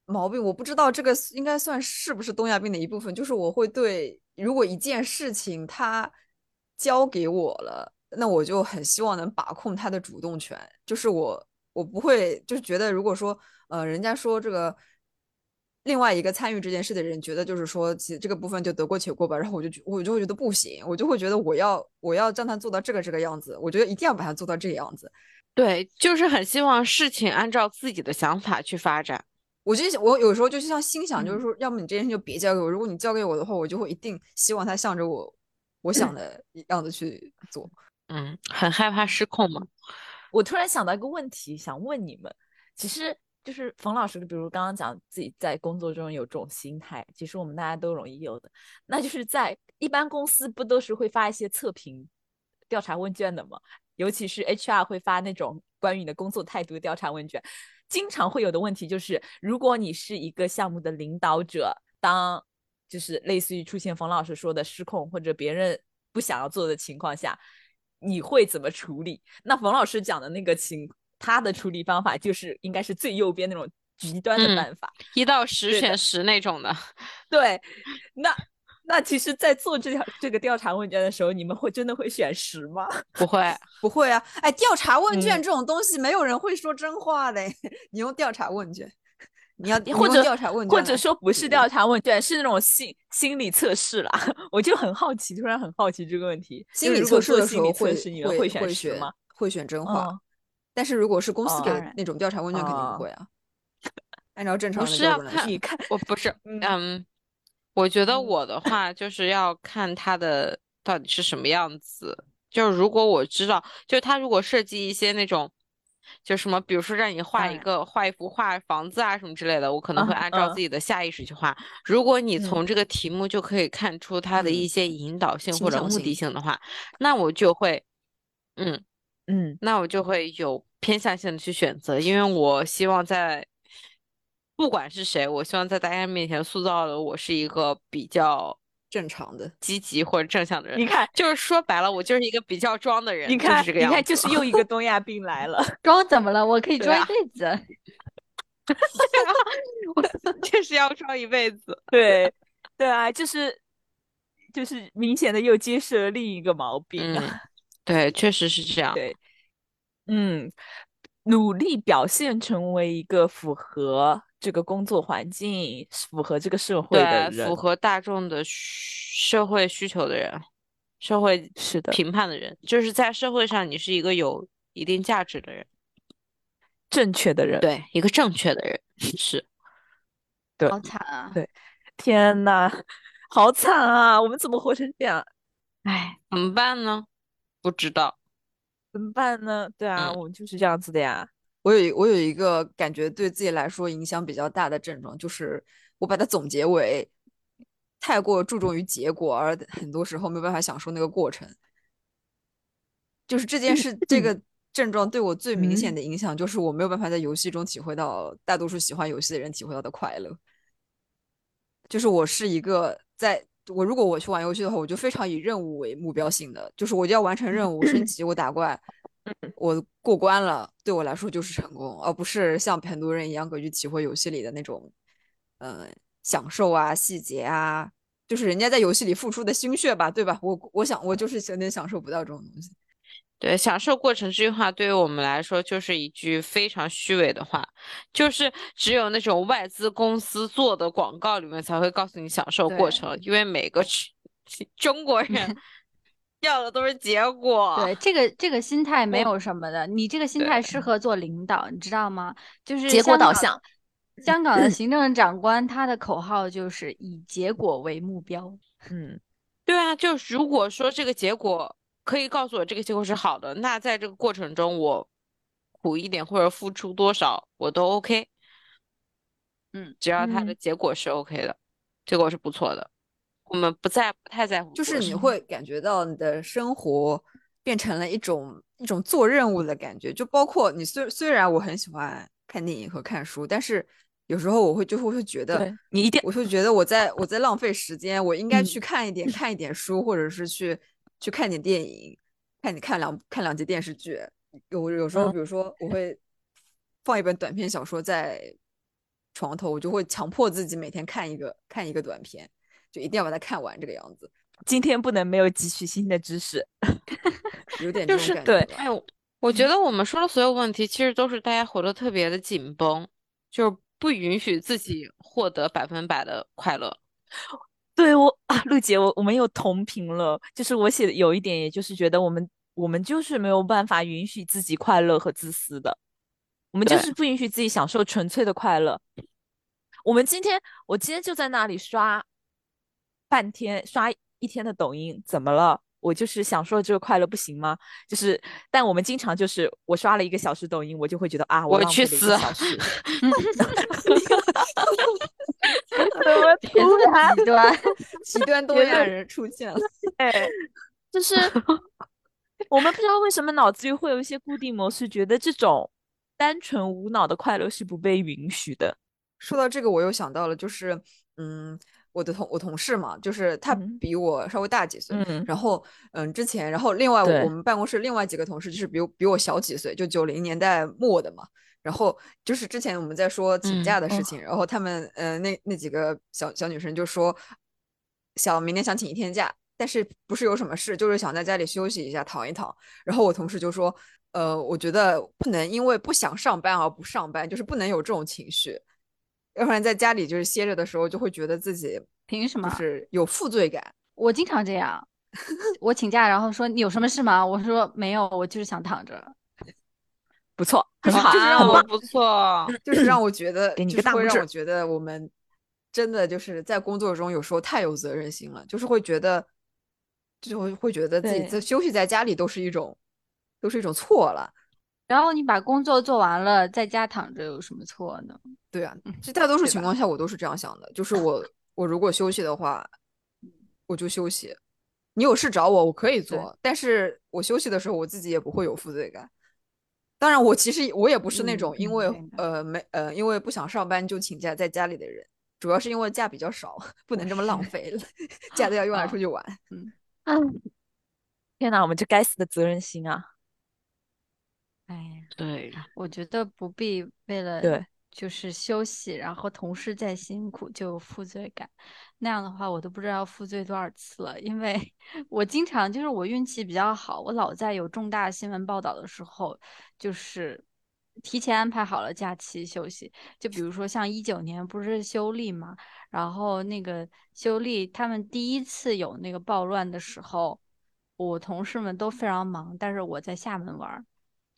毛病，我不知道这个应该算是不是东亚病的一部分，就是我会对如果一件事情他交给我了，那我就很希望能把控他的主动权。就是我我不会就是觉得如果说呃人家说这个。另外一个参与这件事的人觉得，就是说，其实这个部分就得过且过吧。然后我就我就会觉得不行，我就会觉得我要我要让他做到这个这个样子。我觉得一定要把它做到这个样子。对，就是很希望事情按照自己的想法去发展。我就我有时候就像心想，就是说，要么你这件事就别交给我。如果你交给我的话，我就会一定希望他向着我我想的样子去做。嗯，很害怕失控嘛？我突然想到一个问题，想问你们，其实。就是冯老师，比如刚刚讲自己在工作中有这种心态，其实我们大家都容易有的。那就是在一般公司不都是会发一些测评调查问卷的吗？尤其是 HR 会发那种关于你的工作态度调查问卷。经常会有的问题就是，如果你是一个项目的领导者，当就是类似于出现冯老师说的失控或者别人不想要做的情况下，你会怎么处理？那冯老师讲的那个情。他的处理方法就是应该是最右边那种极端的办法，一到十选十那种的。[laughs] 对，那那其实，在做这条这个调查问卷的时候，你们会真的会选十吗？不会，[laughs] 不会啊！哎，调查问卷这种东西，没有人会说真话的。[laughs] 你用调查问卷，你要或者调查问卷，或者说不是调查问卷，是那种心心理测试啦。我就很好奇，突然很好奇这个问题。心理测试的时候会会会选什么？会选真话。但是如果是公司给的那种调查问卷，肯定不会啊。按照正常的标准来看，看我不是，嗯，我觉得我的话就是要看他的到底是什么样子。就是如果我知道，就是他如果设计一些那种。就什么，比如说让你画一个画一幅画房子啊什么之类的，我可能会按照自己的下意识去画。如果你从这个题目就可以看出他的一些引导性或者目的性的话，那我就会，嗯嗯，那我就会有偏向性的去选择，因为我希望在不管是谁，我希望在大家面前塑造的我是一个比较。正常的、积极或者正向的人，你看，就是说白了，我就是一个比较装的人。你看，你看，就是又一个东亚病来了。[laughs] 装怎么了？我可以装一辈子。[laughs] 我确实要装一辈子。对，对啊，就是就是明显的又揭示了另一个毛病。对，确实是这样。对，嗯，努力表现成为一个符合。这个工作环境符合这个社会的人，符合大众的社会需求的人，社会是的评判的人，就是在社会上你是一个有一定价值的人，正确的人，对，一个正确的人 [laughs] 是，对，好惨啊，对，天呐，好惨啊，我们怎么活成这样？哎，怎么办呢？不知道，怎么办呢？对啊，我们就是这样子的呀。我有我有一个感觉对自己来说影响比较大的症状，就是我把它总结为太过注重于结果，而很多时候没有办法享受那个过程。就是这件事，这个症状对我最明显的影响，就是我没有办法在游戏中体会到大多数喜欢游戏的人体会到的快乐。就是我是一个，在我如果我去玩游戏的话，我就非常以任务为目标性的，就是我就要完成任务、升级、我打怪。我过关了，对我来说就是成功，而不是像很多人一样去体会游戏里的那种，嗯，享受啊、细节啊，就是人家在游戏里付出的心血吧，对吧？我我想我就是有点享受不到这种东西。对，享受过程这句话对于我们来说就是一句非常虚伪的话，就是只有那种外资公司做的广告里面才会告诉你享受过程，因为每个中国人。[laughs] 要的都是结果。对，这个这个心态没有什么的，你这个心态适合做领导，你知道吗？就是结果导向。香港的行政长官他的口号就是以结果为目标。[laughs] 嗯，对啊，就如果说这个结果可以告诉我这个结果是好的，那在这个过程中我苦一点或者付出多少我都 OK。嗯，只要他的结果是 OK 的，结果是不错的。我们不在不太在乎，就是你会感觉到你的生活变成了一种一种做任务的感觉，就包括你虽虽然我很喜欢看电影和看书，但是有时候我会就会会觉得你一定，我会觉得我在我在浪费时间，我应该去看一点看一点书，或者是去去看点电影，看你看两看两集电视剧。有有时候比如说我会放一本短篇小说在床头，我就会强迫自己每天看一个看一个短片。就一定要把它看完，这个样子。今天不能没有汲取新的知识，[laughs] 有点就是对。哎，我觉得我们说的所有问题，其实都是大家活得特别的紧绷，就是不允许自己获得百分百的快乐。对我啊，陆姐，我我们又同频了。就是我写的有一点，也就是觉得我们我们就是没有办法允许自己快乐和自私的，我们就是不允许自己享受纯粹的快乐。我们今天，我今天就在那里刷。半天刷一天的抖音，怎么了？我就是享受这个快乐，不行吗？就是，但我们经常就是，我刷了一个小时抖音，我就会觉得啊，我去死！[laughs] 怎么突然极端 [laughs] 极端多亚人出现了？[laughs] 哎，就是我们不知道为什么脑子里会有一些固定模式，觉得这种单纯无脑的快乐是不被允许的。说到这个，我又想到了，就是嗯。我的同我同事嘛，就是他比我稍微大几岁，然后嗯，之前，然后另外我们办公室另外几个同事就是比比我小几岁，就九零年代末的嘛，然后就是之前我们在说请假的事情，然后他们呃那那几个小小女生就说想明天想请一天假，但是不是有什么事，就是想在家里休息一下躺一躺，然后我同事就说呃我觉得不能因为不想上班而不上班，就是不能有这种情绪。要不然在家里就是歇着的时候，就会觉得自己凭什么就是有负罪感。[laughs] 我经常这样，[laughs] 我请假，然后说你有什么事吗？我说没有，我就是想躺着。不错，很好，就是让我不错，[laughs] 就是让我觉 [clears throat] 得，给你个大会让拇指我觉得我们真的就是在工作中有时候太有责任心了，就是会觉得，就会会觉得自己在休息在家里都是一种，都是一种错了。然后你把工作做完了，在家躺着有什么错呢？对啊，其实大多数情况下我都是这样想的，就是我我如果休息的话，我就休息。你有事找我，我可以做，但是我休息的时候，我自己也不会有负罪感。当然，我其实我也不是那嗯种因为、嗯呃没呃因为不想上班就请假在家里的人，主要是因为假比较少，不能这么浪费了，[laughs] 假都要用来啊出去玩。嗯 [laughs] 天哪，我们这该死的责任心啊！对，我觉得不必为了对就是休息，然后同事再辛苦就有负罪感。那样的话，我都不知道要负罪多少次了，因为 [laughs] 我经常就是我运气比较好，我老在有重大新闻报道的时候，就是提前安排好了假期休息。就比如说像一九年不是修例嘛，然后那个修例他们第一次有那个暴乱的时候，我同事们都非常忙，但是我在厦门玩儿。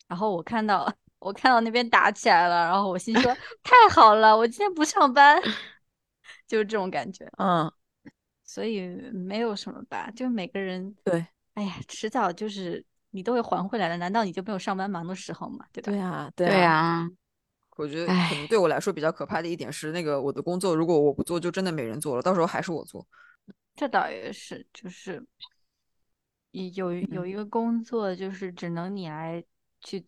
然后我看到 [laughs] 我看到那边打起来了，然后我心说太好了，我今天不上班，[laughs] 就是这种感觉。嗯，所以没有什么吧，就每个人，对，哎呀，迟早就是你都会还回来的，难道你就没有上班忙的时候吗？对吧？对啊，对啊，啊，我觉得可能对我来说比较可怕的一点是，那个我的工作如果我不做，就真的没人做了，到时候还是我做。这倒也是，就是有有一个工作，就是只能你来去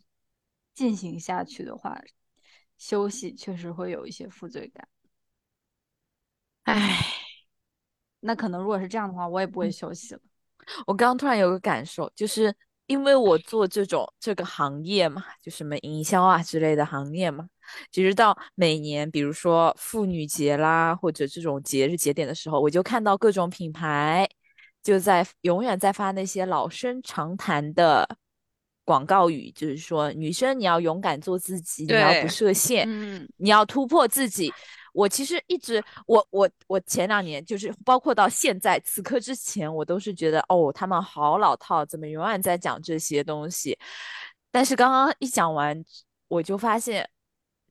进行下去的话，休息确实会有一些负罪感。唉，那可能如果是这样的话，我也不会嗯休息了。我刚刚突然有个感受，就是因为我做这种这个行业嘛，就什么营销啊之类的行业嘛，其实到每年，比如说妇女节啦，或者这种节日节点的时候，我就看到各种品牌就在永远在发那些老生常谈的广告语，就是说女生你要勇敢做自己，你要不设限，嗯，你要突破自己。我其实一直，我我我前两年就是包括到现在此刻之前，我都是觉得哦，他们好老套，怎么永远在讲这些东西？但是刚刚一讲完，我就发现，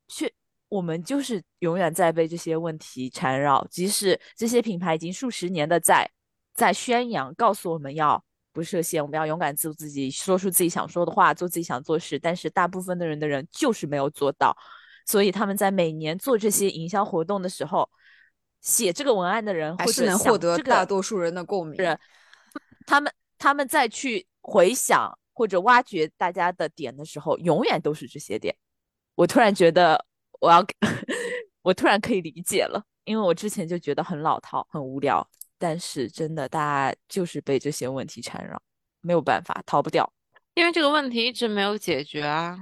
却我们就是永远在被这些问题缠绕，即使这些品牌已经数十年的在在宣扬，告诉我们要不设限，我们要勇敢做自己，说出自己想说的话，做自己想做事，但是大部分的人的人就是没有做到。所以他们在每年做这些营销活动的时候，写这个文案的人还是能获得大多数人的共鸣。是他们他们再去回想或者挖掘大家的点的时候，永远都是这些点。我突然觉得我要，[laughs] 我突然可以理解了，因为我之前就觉得很老套、很无聊，但是真的大家就是被这些问题缠绕，没有办法，逃不掉。因为这个问题一直没有解决啊。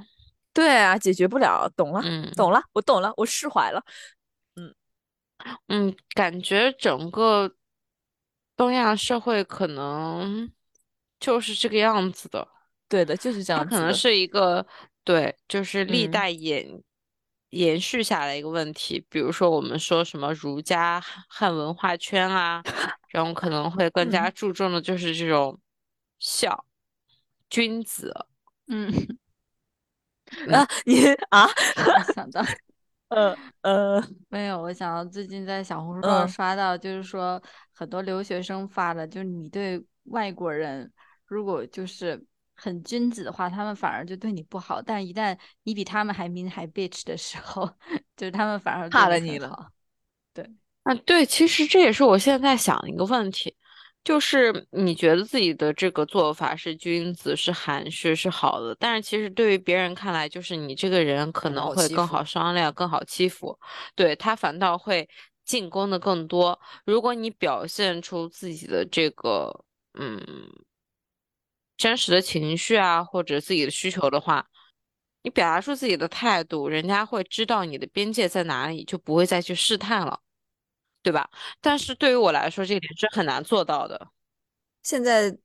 对啊，解决不了，懂了，嗯懂了，我懂了，我释怀了。嗯 [sniffs] 嗯，感觉整个东亚社会可能就是这个样子的。对的，就是这样。可能是一个对，就是历嗯代延、延续下来一个问题。比如说，我们说什么儒家汉汉文化圈啊，然后可能会更加嗯注重的就是这种孝、君子。嗯，[laughs] [laughs] 啊，你啊，我想到 [laughs] 呃呃，没有，我想到最近在小红书上嗯刷到，就是说很多留学生发的，就是你对外国人如果就是很君子的话，他们反而就对你不好；但一旦你比他们还 mean 还 bitch 的时候，[laughs] 就是他们反而怕了你了对。啊，对，其实这也是我现在想的一个问题，就是你觉得自己的这个做法是君子、是含蓄、是好的，但是其实对于别人看来，就是你这个人可能会更好商量、更好欺负，对，他反倒会进攻的更多。如果你表现出自己的这个嗯真实的情绪啊，或者自己的需求的话，你表达出自己的态度，人家会知道你的边界在哪里，就不会再去试探了。对吧？但是对于我来说，这点是很难做到的。现在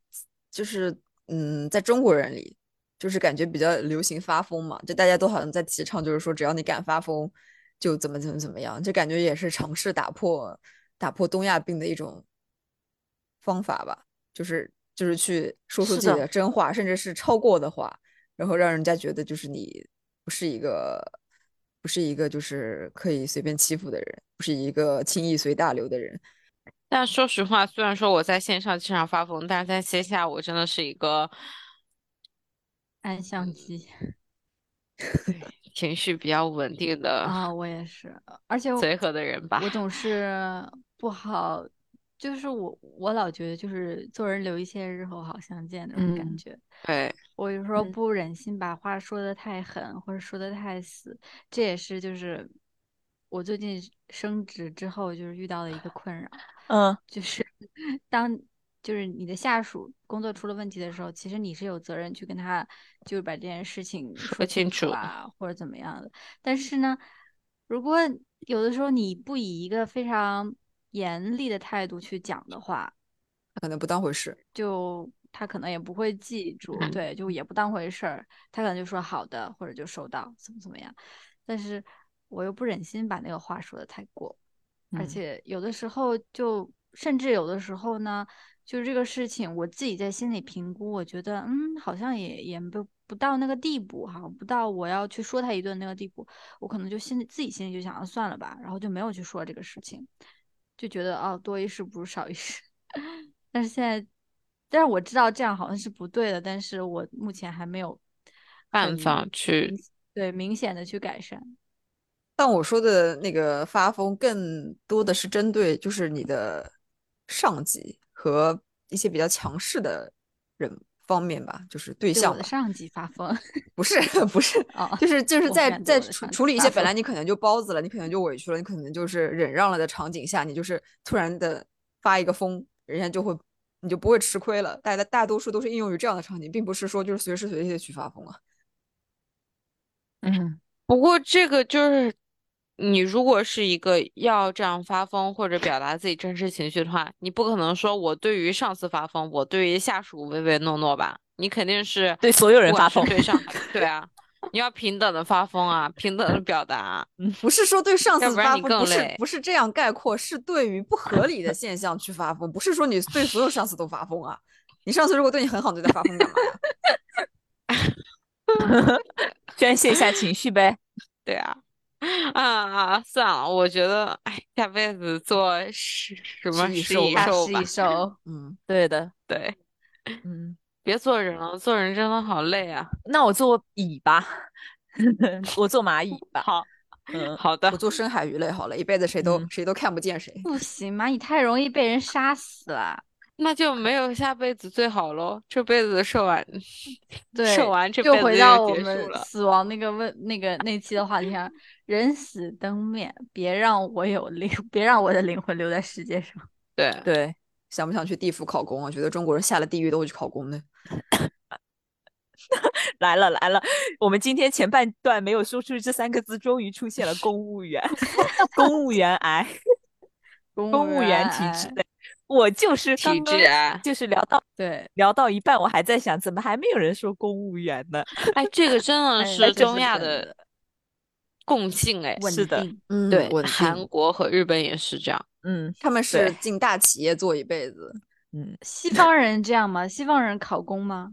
就是嗯，在中国人里，就是感觉比较流行发疯嘛，就大家都好像在提倡，就是说只要你敢发疯，就怎么怎么怎么样，就感觉也是尝试打破打破东亚病的一种方法吧，就是就是去说出自己的真话，甚至是超过的话，然后让人家觉得就是你不是一个不是一个就是可以随便欺负的人，不是一个轻易随大流的人。但说实话，虽然说我在线上经常发疯，但是在线下我真的是一个按相机。情绪比较稳定的啊，我也是，而且随和的人吧。我总是不好，就是我我老觉得就是做人留一线，日后好相见那种感觉。对，我有时候不忍心把话说的太狠，或者说的太死，这也是就是我最近升职之后就是遇到的一个困扰。[laughs] 嗯，就是 [laughs] 当。就是你的下属工作出了问题的时候，其实你是有责任去跟他，就是把这件事情说清楚啊，或者怎么样的。但是呢，如果有的时候你不以一个非常严厉的态度去讲的话，他可能不当回事，就他可能也不会记住，对，就也不当回事儿，他可能就说好的，或者就收到，怎么怎么样。但是我又不忍心把那个话说的太过，而且有的时候就甚至有的时候呢。就是这个事情，我自己在心里评估，我觉得，嗯，好像也也不不到那个地步哈，不到我要去说他一顿那个地步，我可能就心里自己心里就想，算了吧，然后就没有去说这个事情，就觉得哦，多一事不如少一事。但是现在，但是我知道这样好像是不对的，但是我目前还没有办法去对明显的去改善。但我说的那个发疯，更多的是针对就是你的上级。和一些比较强势的人方面吧，就是对象。我的上级发疯，[laughs] 不是不是，就是就是在在处处理一些本来你可能就包子了，你可能就委屈了，你可能就是忍让了的场景下，你就是突然的发一个疯，人家就会你就不会吃亏了。大家大多数都是应用于这样的场景，并不是说就是随时随地的去发疯啊。嗯，不过这个就是。你如果是一个要这样发疯或者表达自己真实情绪的话，你不可能说我对于上司发疯，我对于下属唯唯诺诺吧？你肯定是对所有人发疯，对上对啊，你要平等的发疯啊，平等的表达。[laughs] 不是说对上司发疯，不是不是这样概括，是对于不合理的现象去发疯，不是说你对所有上司都发疯啊。你上司如果对你很好，你在发疯干嘛呀？[laughs] 宣泄一下情绪呗。[laughs] 对啊。啊 [laughs] 啊！算了，我觉得，哎，下辈子做是什么食蚁兽吧。兽，嗯，[laughs] 对的，对，嗯，别做人了，做人真的好累啊。那我做蚁吧，[laughs] 我做蚂蚁吧。好，嗯，好的，我做深海鱼类好了，一辈子谁都谁都看不见谁。不行，蚂蚁太容易被人杀死了。那就没有下辈子最好喽，这辈子受完，[laughs] 对，受完这辈子就回到我们死亡那个问那个那期的话题上，[laughs] 人死灯灭，别让我有灵，[laughs] 别让我的灵魂留在世界上。对对，想不想去地府考公啊？觉得中国人下了地狱都会去考公的。来了来了，我们今天前半段没有说出这三个字，终于出现了公务员，公务员癌，公务员体制的。我就是体质啊，就是聊到对聊到一半，我还在想，怎么还没有人说公务员呢？哎，这个真的是中亚的共性哎，是的，嗯，对，韩国和日本也是这样，嗯，他们是进大企业做一辈子，嗯，西方人这样吗？西方人考公吗？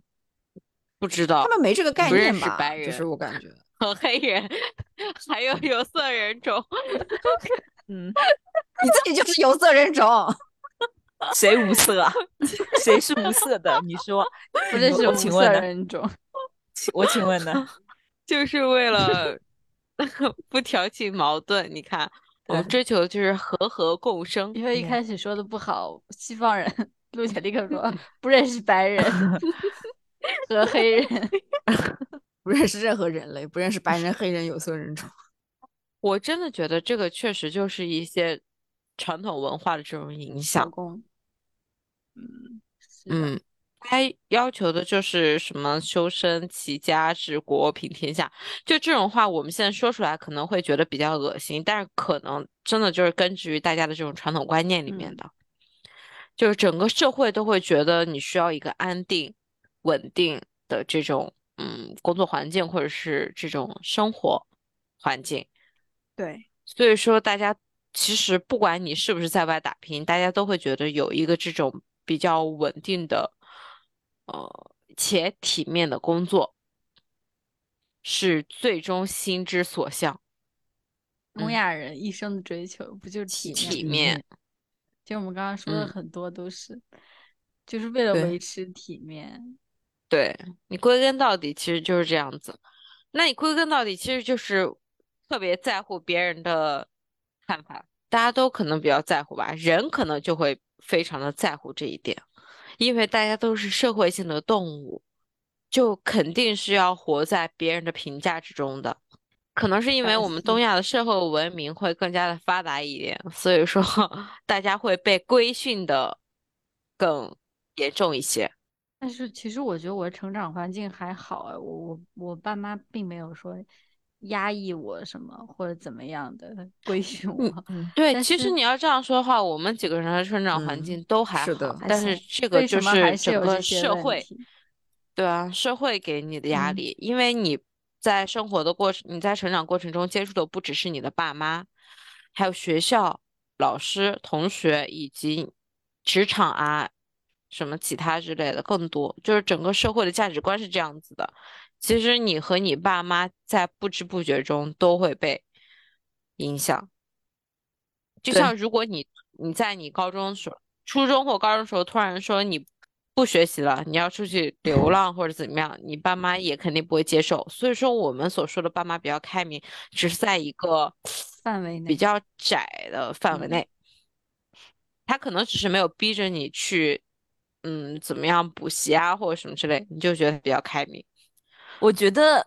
[laughs] 不知道，他们没这个概念吧？白人，就是我感觉 [laughs] 和黑人，还有有色人种，[laughs] 嗯，你自己就是有色人种。[laughs] 谁无色啊？[laughs] 谁是无色的？你说，[laughs] 不认识我请问人种？我请问呢？就是为了不挑起矛盾。你看，我们追求的就是和和共生。因为一开始说的不好，西方人陆姐立刻说不认识白人和黑人，不认识任何人类，不认识白人、黑人、有色人种。我真的觉得这个确实就是一些传统文化的这种影响。嗯嗯，他要求的就是什么修身齐家治国平天下，就这种话，我们现在说出来可能会觉得比较恶心，但是可能真的就是根植于大家的这种传统观念里面的，就是整个社会都会觉得你需要一个安定、稳定的这种嗯工作环境或者是这种生活环境。对，所以说大家其实不管你是不是在外打拼，大家都会觉得有一个这种比较稳定的，呃且体面的工作，是最终心之所向。东亚人一生的追求不就是体体面？[laughs] 就我们刚刚说的嗯很多都是，就是为了维持体面。对你归根到底其实就是这样子。那你归根到底其实就是特别在乎别人的看法，大家都可能比较在乎吧，人可能就会非常的在乎这一点，因为大家都是社会性的动物，就肯定是要活在别人的评价之中的。可能是因为我们东亚的社会文明会更加的发达一点，所以说 [laughs] 大家会被规训的更严重一些。但是其实我觉得我的成长环境还好哎，我我我爸妈并没有说压抑我什么或者怎么样的规训我。嗯，对，其实你要这样说的话，我们几个人的成长环嗯境都还好，是的但是这个就是整个社会，对啊，社会给你的压嗯力，因为你在生活的过程，你在成长过程中接触的不只是你的爸妈，还有学校、老师、同学以及职场啊，什么其他之类的更多，就是整个社会的价值观是这样子的。其实你和你爸妈在不知不觉中都会被影响。就像如果你你在你高中时候、初中或高中时候突然说你不学习了，你要出去流浪或者怎么样，你爸妈也肯定不会接受。所以说我们所说的爸妈比较开明，只是在一个 [sniffs] 范围内比较窄的范围嗯内，他可能只是没有逼着你去，嗯，怎么样补习啊或者什么之类，你就觉得比较开明。我觉得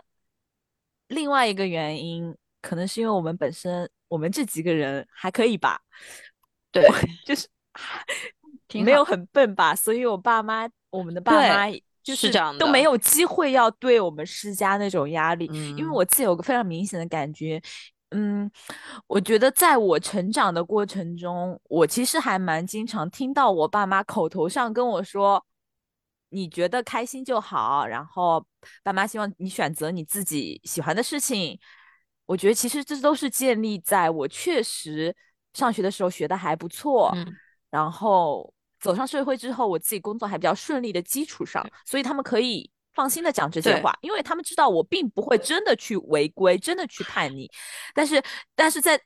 另外一个原因，可能是因为我们本身我们这几个人还可以吧，对，[laughs] 就是没有很笨吧，所以我爸妈，我们的爸妈就是这样都没有机会要对我们施加那种压力，因为嗯我自己有个非常明显的感觉。嗯，我觉得在我成长的过程中，我其实还蛮经常听到我爸妈口头上跟我说：“你觉得开心就好。”然后爸妈希望你选择你自己喜欢的事情。我觉得其实这都是建立在我确实上学的时候学的还不错，嗯然后走上社会之后，我自己工作还比较顺利的基础上，所以他们可以放心的讲这些话，因为他们知道我并不会真的去违规，真的去叛逆。但是，但是在，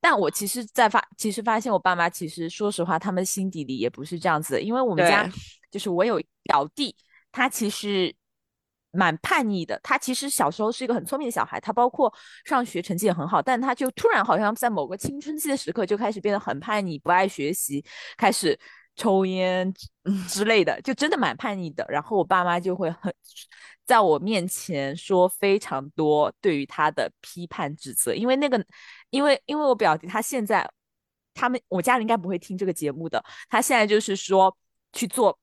但我其实，在发，其实发现我爸妈其实说实话，他们心底里也不是这样子的，因为我们家就是我有表弟，他其实。蛮叛逆的，他其实小时候是一个很聪明的小孩，他包括上学成绩也很好，但他就突然好像在某个青春期的时刻就开始变得很叛逆，不爱学习，开始抽烟之类的，就真的蛮叛逆的。然后我爸妈就会很在我面前说非常多对于他的批判指责，因为那个，因为因为我表弟他现在，他们我家里应该不会听这个节目的，他现在就是说去做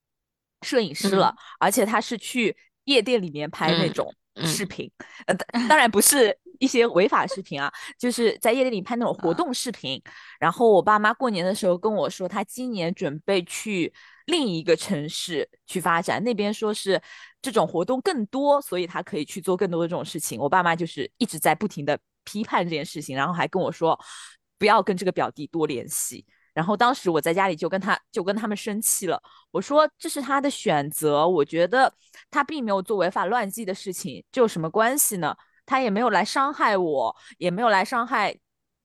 摄影师了，而且他是去夜店里面拍那嗯。种嗯视频，呃，当当然不是一些违法视频啊，就是在夜店里拍那种活动视频。然后我爸妈过年的时候跟我说，他今年准备去另一个城市去发展，那边说是这种活动更多，所以他可以去做更多的这种事情。我爸妈就是一直在不停的批判这件事情，然后还跟我说不要跟这个表弟多联系。然后当时我在家里就跟他就跟他们生气了，我说这是他的选择，我觉得他并没有做违法乱纪的事情，这有什么关系呢？他也没有来伤害我，也没有来伤害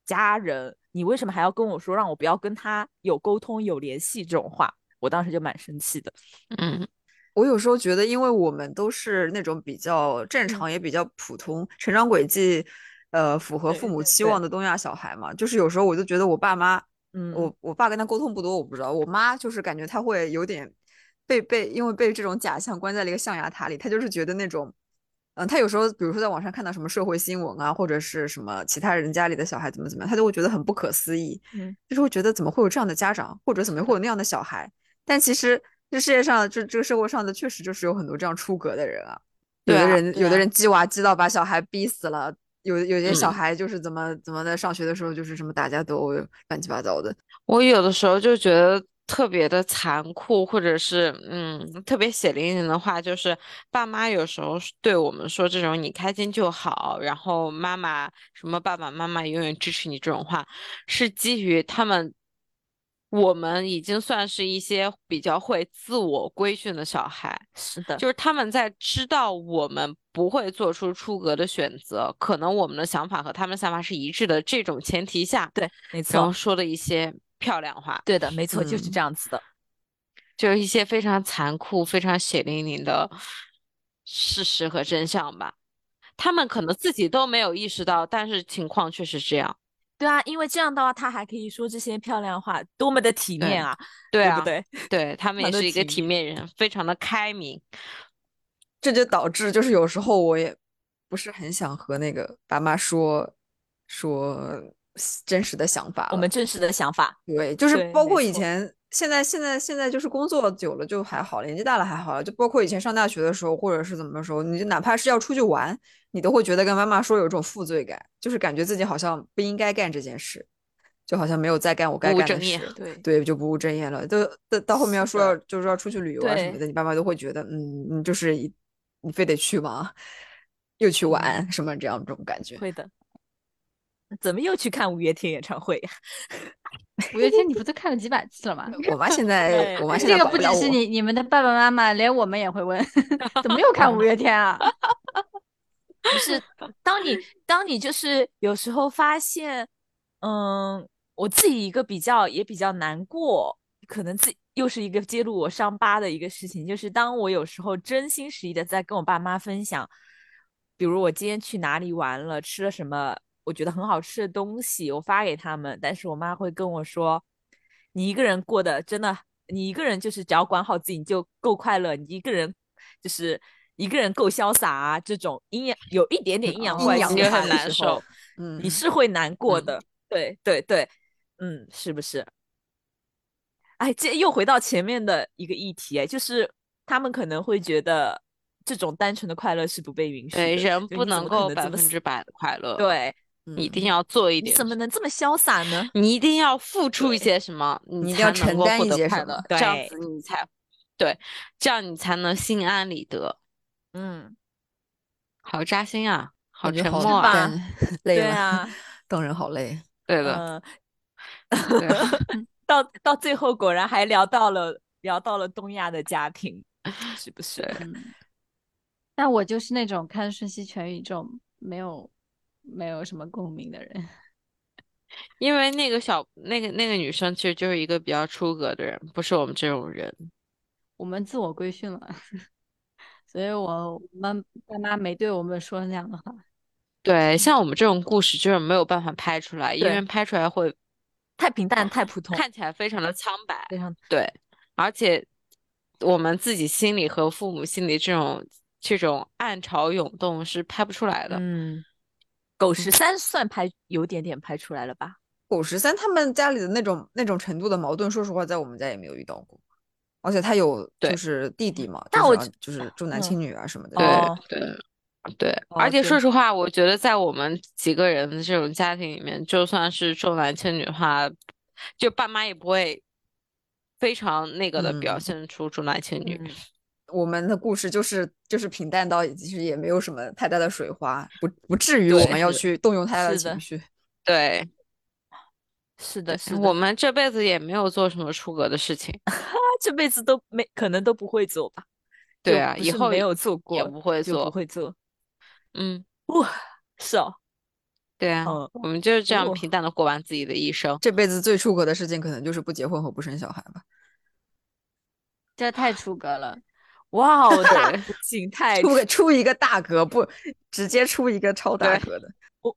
家人，你为什么还要跟我说让我不要跟他有沟通、有联系这种话？我当时就蛮生气的。嗯，我有时候觉得，因为我们都是那种比较正常也比较普通，成长轨迹，呃，符合父母期望的东亚小孩嘛，就是有时候我就觉得我爸妈，嗯，我我爸跟他沟通不多，我不知道，我妈就是感觉他会有点被被因为被这种假象关在了一个象牙塔里，他就是觉得那种。嗯，他有时候，比如说在网上看到什么社会新闻啊，或者是什么其他人家里的小孩怎么怎么样，他就会觉得很不可思议，嗯，就是会觉得怎么会有这样的家长，或者怎么会有那样的小孩。但其实这世界上，这这个社会上的确实就是有很多这样出格的人啊，有的人有的人鸡娃鸡到把小孩逼死了，有有些小嗯。孩就是怎么怎么的上学的时候就是什么打架斗殴乱七八糟的，我有的时候就觉得特别的残酷，或者是嗯特别血淋淋的话，就是爸妈有时候对我们说这种“你开心就好”，然后妈妈什么爸爸妈妈永远支持你这种话，是基于他们我们已经算是一些比较会自我规训的小孩，是的，就是他们在知道我们不会做出出格的选择，可能我们的想法和他们的想法是一致的这种前提下，对，没错，然后说的一些。漂亮话，对的，没错，就是这样子的，就是一些非常残酷、非常血淋淋的事实和真相吧。他们可能自己都没有意识到，但是情况确实这样。对啊，因为这样的话，他还可以说这些漂亮话，多么的体面啊！对不对？对他们也是一个体面人，非常的开明。这就导致，就是有时候我也不是很想和那个爸妈说说。真实的想法，我们真实的想法，对，就是包括以前，现在，现在，现在就是工作久了就还好，年纪大了还好了，就包括以前上大学的时候，或者是怎么的时候，你就哪怕是要出去玩，你都会觉得跟妈妈说有一种负罪感，就是感觉自己好像不应该干这件事，就好像没有在干我该干的事，对对，就不务正业了。都到到后面要说要就是要出去旅游啊什么的，你爸妈都会觉得，嗯，你就是你非得去吗？又去玩什么这样这种感觉，会的。怎么又去看五月天演唱会呀？[laughs] 五月天你不都看了几百次了吗？我妈现在，我妈现在这个不只是你你们的爸爸妈妈，连我们也会问，[laughs] 怎么又看五月天啊？[laughs] 不是，当你当你就是有时候发现，嗯，我自己一个比较也比较难过，可能自己又是一个揭露我伤疤的一个事情，就是当我有时候真心实意的在跟我爸妈分享，比如我今天去哪里玩了，吃了什么。我觉得很好吃的东西，我发给他们，但是我妈会跟我说：“你一个人过的真的，你一个人就是只要管好自己就够快乐，你一个人就是一个人够潇洒啊。”这种阴阳有一点点阴阳怪气很难受，嗯，你是会难过的，对对对，嗯，是不是？哎，这又回到前面的一个议题，哎，就是他们可能会觉得这种单纯的快乐是不被允许，对，人不能够百分之百的快乐，对。你一定要做一点，你怎么能这么潇洒呢？你一定要付出一些什么，你要承担一些什么，这样子你才对，这样你才能心安理得。嗯，好扎心啊，好沉默啊，[laughs] 累了啊，当人好累。对 [laughs] 的，到到最后果然还聊到了聊到了东亚的家庭，是不是？那我就是那种看《瞬息全宇宙》没有。没有什么共鸣的人，[laughs] 因为那个小那个那个女生其实就是一个比较出格的人，不是我们这种人。我们自我规训了，[laughs] 所以我们爸妈没对我们说那样的话。对，像我们这种故事就是没有办法拍出来，因为拍出来会太平淡、太普通，看起来非常的苍白。非常对，而且我们自己心里和父母心里这种这种暗潮涌动是拍不出来的。嗯。狗十三算拍有点点拍出来了吧？狗十三他们家里的那种那种程度的矛盾，说实话，在我们家也没有遇到过。而且他有就是弟弟嘛，但我就是重男轻女啊什么的。对对对，而且说实话，我觉得在我们几个人的这种家庭里面，就算是重男轻女的话，就爸妈也不会非常那个的表现出重男轻女。我们的故事就是就是平淡到其实也没有什么太大的水花，不不至于我们要去动用他的情绪。对，是的，是的，我们这辈子也没有做什么出格的事情，[laughs] 这辈子都没可能都不会做吧？对啊，以后没有做过，也不会做，不会做。嗯，哇，是哦，对啊，我们就是这样平淡的过完自己的一生。这辈子最出格的事情，可能就是不结婚和不生小孩吧？这太出格了。哇哦，大景太出出一个大格，不直接出一个超大格的。我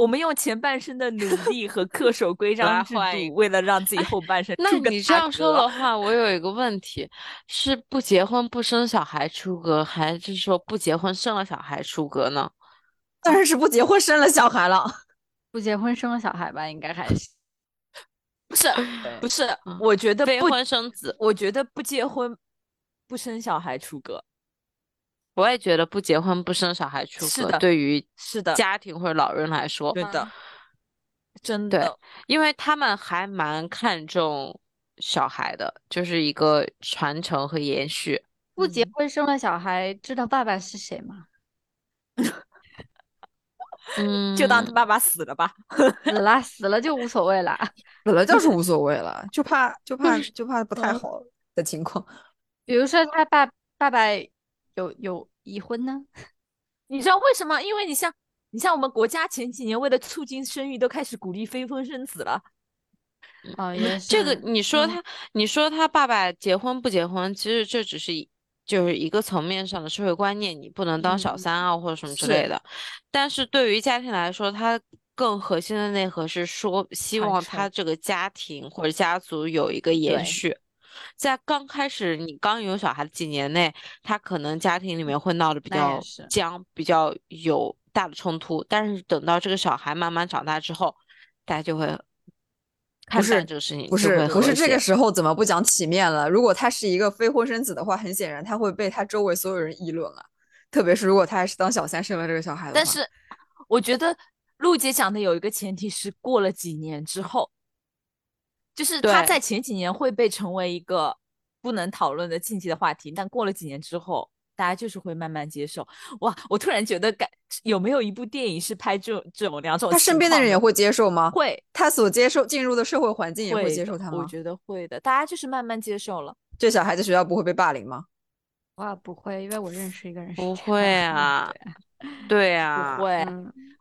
我们用前半生的努力和恪守规章制度，为了让自己后半生。那你这样说的话，我有一个问题：是不结婚不生小孩出格，还是说不结婚生了小孩出格呢？当然是不结婚生了小孩了。不结婚生了小孩吧，应该还是 [laughs] 不是不是？我觉得非婚生子，我觉得不结婚。不生小孩出格，我也觉得不结婚不生小孩出格，对于是的家庭或者老人来说，对的，真的，因为他们还蛮看重小孩的，就是一个传承和延续。不结婚生了小孩，知道爸爸是谁吗？嗯，[laughs] 就当他爸爸死了吧，[laughs] 死了死了就无所谓了。[laughs] 死了就是无所谓了，就怕就怕就怕不太好的情况。比如说他爸爸爸有有已婚呢，[laughs] 你知道为什么？因为你像你像我们国家前几年为了促进生育，都开始鼓励非婚生子了。哦，也是这个你说他，你说他爸爸结婚不结婚，其实这只是就是一个层面上的社会观念，你不能当小三啊或者什么之类的。但是对于家庭来说，他更核心的内核是说，希望他这个家庭或者家族有一个延续。在刚开始你刚有小孩的几年内，他可能家庭里面会闹得比较僵，比较有大的冲突。但是等到这个小孩慢慢长大之后，大家就会。不是这个事情，不是不是这个时候怎么不讲体面了？如果他是一个非婚生子的话，很显然他会被他周围所有人议论啊。特别是如果他还是当小三生了这个小孩的但是我觉得陆姐讲的有一个前提是过了几年之后，就是他在前几年会被成为一个不能讨论的禁忌的话题，但过了几年之后。大家就是会慢慢接受哇！我突然觉得，感有没有一部电影是拍这这种两种？他身边的人也会接受吗？会，他所接受进入的社会环境也会接受他吗？我觉得会的，大家就是慢慢接受了。这小孩在学校不会被霸凌吗？哇，不会，因为我认识一个人，不会啊，[laughs] 对啊，不会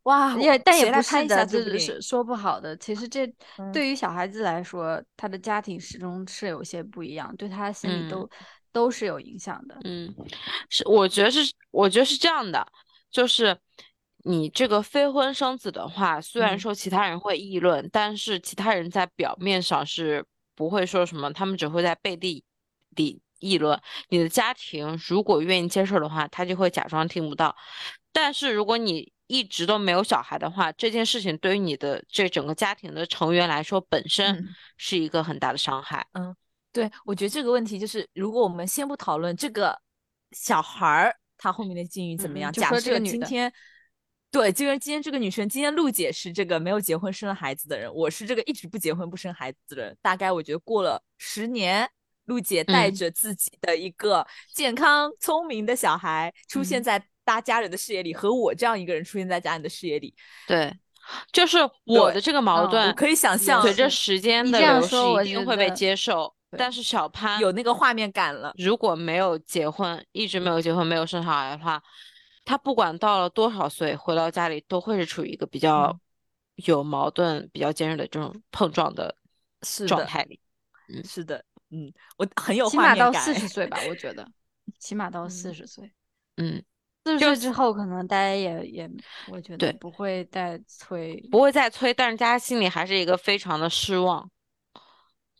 哇！也但也不是的，就是说不好的。其实这对于小孩子来说，他的家庭始终是有些不一样，对他心里都。都是有影响的，嗯，是，我觉得是，我觉得是这样的，就是你这个非婚生子的话，虽然说其他人会议论，但是其他人在表面上是不会说什么，他们只会在背地里议论。你的家庭如果愿意接受的话，他就会假装听不到。但是如果你一直都没有小孩的话，这件事情对于你的这整个家庭的成员来说，本身是一个很大的伤害。嗯。对，我觉得这个问题就是，如果我们先不讨论这个小孩儿他后面的境遇怎么样，假设今天，对，就是今天这个女生，今天陆姐是这个没有结婚生了孩子的人，我是这个一直不结婚不生孩子的人。大概我觉得过了十年，陆姐带着自己的一个健康聪明的小孩出现在大家人的视野里，和我这样一个人出现在家人的视野里，对。就是我的这个矛盾，可以想象，随着时间的流逝，一定会被接受。但是小潘有那个画面感了。如果没有结婚，一直没有结婚，没有生小孩的话，他不管到了多少岁，回到家里都会是处于一个比较有矛盾、比较尖锐的这种碰撞的状态里。嗯，是的，嗯，我很有起码到四十岁 [laughs] 吧，我觉得起码到四十岁。嗯。四十岁之后，可能大家也也，我觉得不会再催，不会再催，但是大家心里还是一个非常的失望，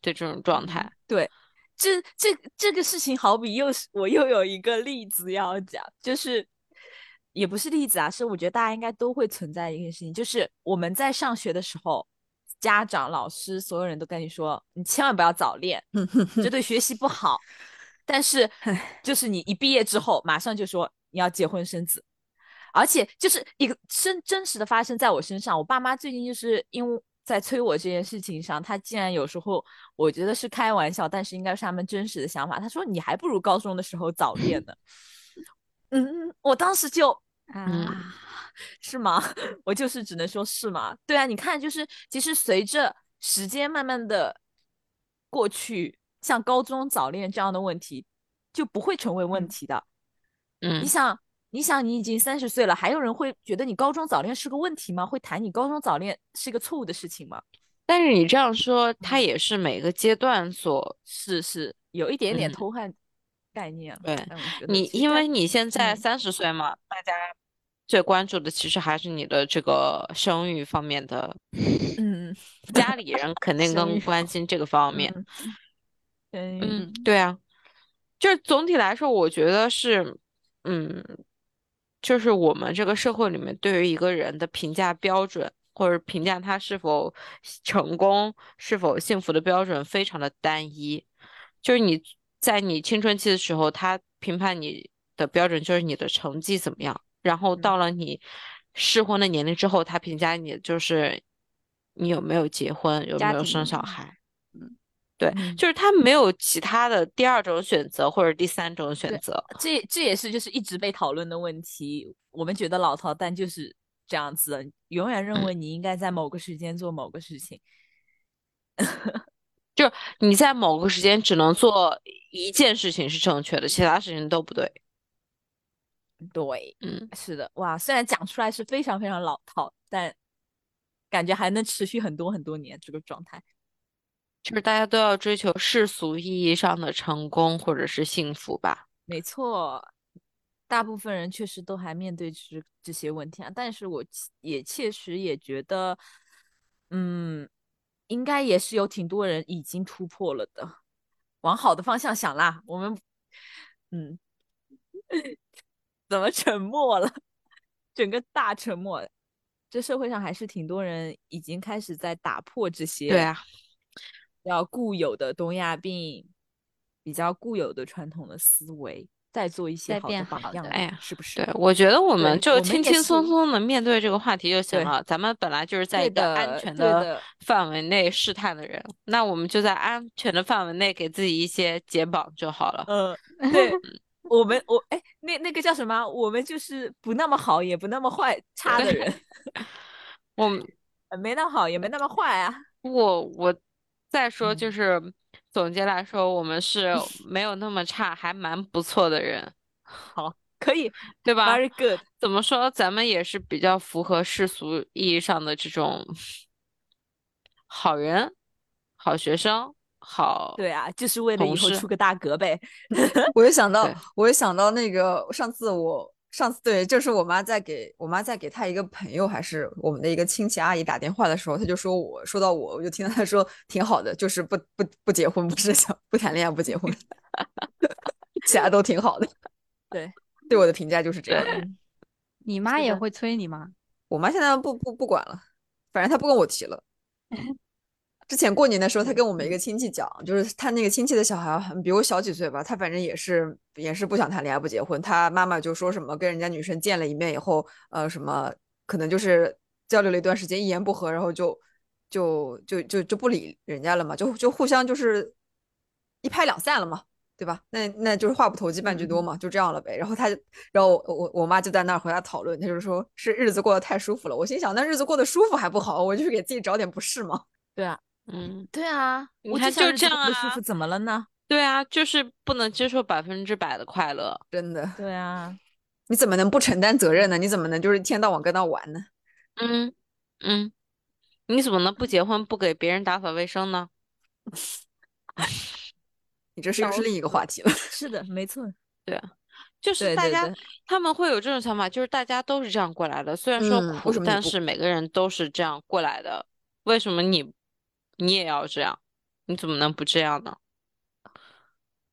对这种状态。对，这这这个事情，好比又是我又有一个例子要讲，就是也不是例子啊，是我觉得大家应该都会存在一件事情，就是我们在上学的时候，家长、老师，所有人都跟你说，你千万不要早恋，这对学习不好。但是，就是你一毕业之后，马上就说。你要结婚生子，而且就是一个真真实的发生在我身上。我爸妈最近就是因为在催我这件事情上，他竟然有时候我觉得是开玩笑，但是应该是他们真实的想法。他说：“你还不如高中的时候早恋呢。”嗯，我当时就啊，是吗？[laughs] 我就是只能说是吗？对啊，你看，就是其实随着时间慢慢的过去，像高中早恋这样的问题就不会成为问题的。嗯，你想，你想，你已经三十岁了，还有人会觉得你高中早恋是个问题吗？会谈你高中早恋是一个错误的事情吗？但是你这样说，它也是每个阶段所是是有一点点偷换概念。对，你因为你现在三十岁嘛，大家最关注的其实还是你的这个生育方面的，嗯，家里人肯定更关心这个方面。嗯，对啊，就是总体来说，我觉得是。嗯，就是我们这个社会里面对于一个人的评价标准，或者评价他是否成功、是否幸福的标准非常的单一。就是你在你青春期的时候，他评判你的标准就是你的成绩怎么样；然后到了你适婚的年龄之后，他评价你就是你有没有结婚，有没有生小孩。嗯，对，就是他没有其他的第二种选择或者第三种选择。这这也是就是一直被讨论的问题。我们觉得老套，但就是这样子，永远认为你应该在某个时间做某个事情。[laughs] 就你在某个时间只能做一件事情是正确的，其他事情都不对。对，嗯，是的，哇，虽然讲出来是非常非常老套，但感觉还能持续很多很多年这个状态。就是大家都要追求世俗意义上的成功或者是幸福吧？没错，大部分人确实都还面对这这些问题啊。但是我也确实也觉得，嗯，应该也是有挺多人已经突破了的，往好的方向想啦。我们，嗯，怎么沉默了？整个大沉默。这社会上还是挺多人已经开始在打破这些。对啊。比较固有的东亚病，比较固有的传统的思维，再做一些好的榜样，哎呀，是不是？对，我觉得我们就轻轻松松的面对这个话题就行了。咱们本来就是在一个安全的范围内试探的人，那我们就在安全的范围内给自己一些解绑就好了。嗯，对，[laughs] 我们我哎，那那个叫什么？我们就是不那么好，也不那么坏，差的人。[laughs] 我没那么好，也没那么坏啊。我我。再说就是总结来说，我们是 [laughs] 没有那么差，还蛮不错的人。好，可以，[laughs] 对吧？Very good。怎么说？咱们也是比较符合世俗意义上的这种好人、好学生、好……对啊，就是为了以后出个大格呗。[laughs] 我又想到，我又想到那个上次我。上次对，就是我妈在给我妈在给她一个朋友，还是我们的一个亲戚阿姨打电话的时候，她就说我说到我，我就听到她说挺好的，就是不不不结婚，不是想不谈恋爱不结婚 [laughs] [laughs] 其他都挺好的。对，对我的评价就是这样。你妈也会催你吗？我妈现在不不不管了，反正她不跟我提了。之前过年的时候，他跟我们一个亲戚讲，就是他那个亲戚的小孩比我小几岁吧，他反正也是也是不想谈恋爱不结婚。他妈妈就说什么跟人家女生见了一面以后，呃，什么可能就是交流了一段时间，一言不合，然后就就就就就不理人家了嘛，就就互相就是一拍两散了嘛，对吧？那那就是话不投机半句多嘛，就这样了呗。然后他，然后我我妈就在那儿和他讨论，他就说是日子过得太舒服了。我心想，那日子过得舒服还不好，我就是给自己找点不适嘛。对啊。嗯，对啊，我看就这样啊，怎么了呢？对啊，就是不能接受百分之百的快乐，真的。对啊，你怎么能不承担责任呢？你怎么能就是一天到晚跟他玩呢？嗯嗯，你怎么能不结婚不给别人打扫卫生呢？[laughs] 你这是又是另一个话题了。是的，没错。[laughs] 对啊，就是大家他们会有这种想法，就是大家都是这样过来的，虽然说苦，但是每个人都是这样过来的。为什么你？你也要这样，你怎么能不这样呢？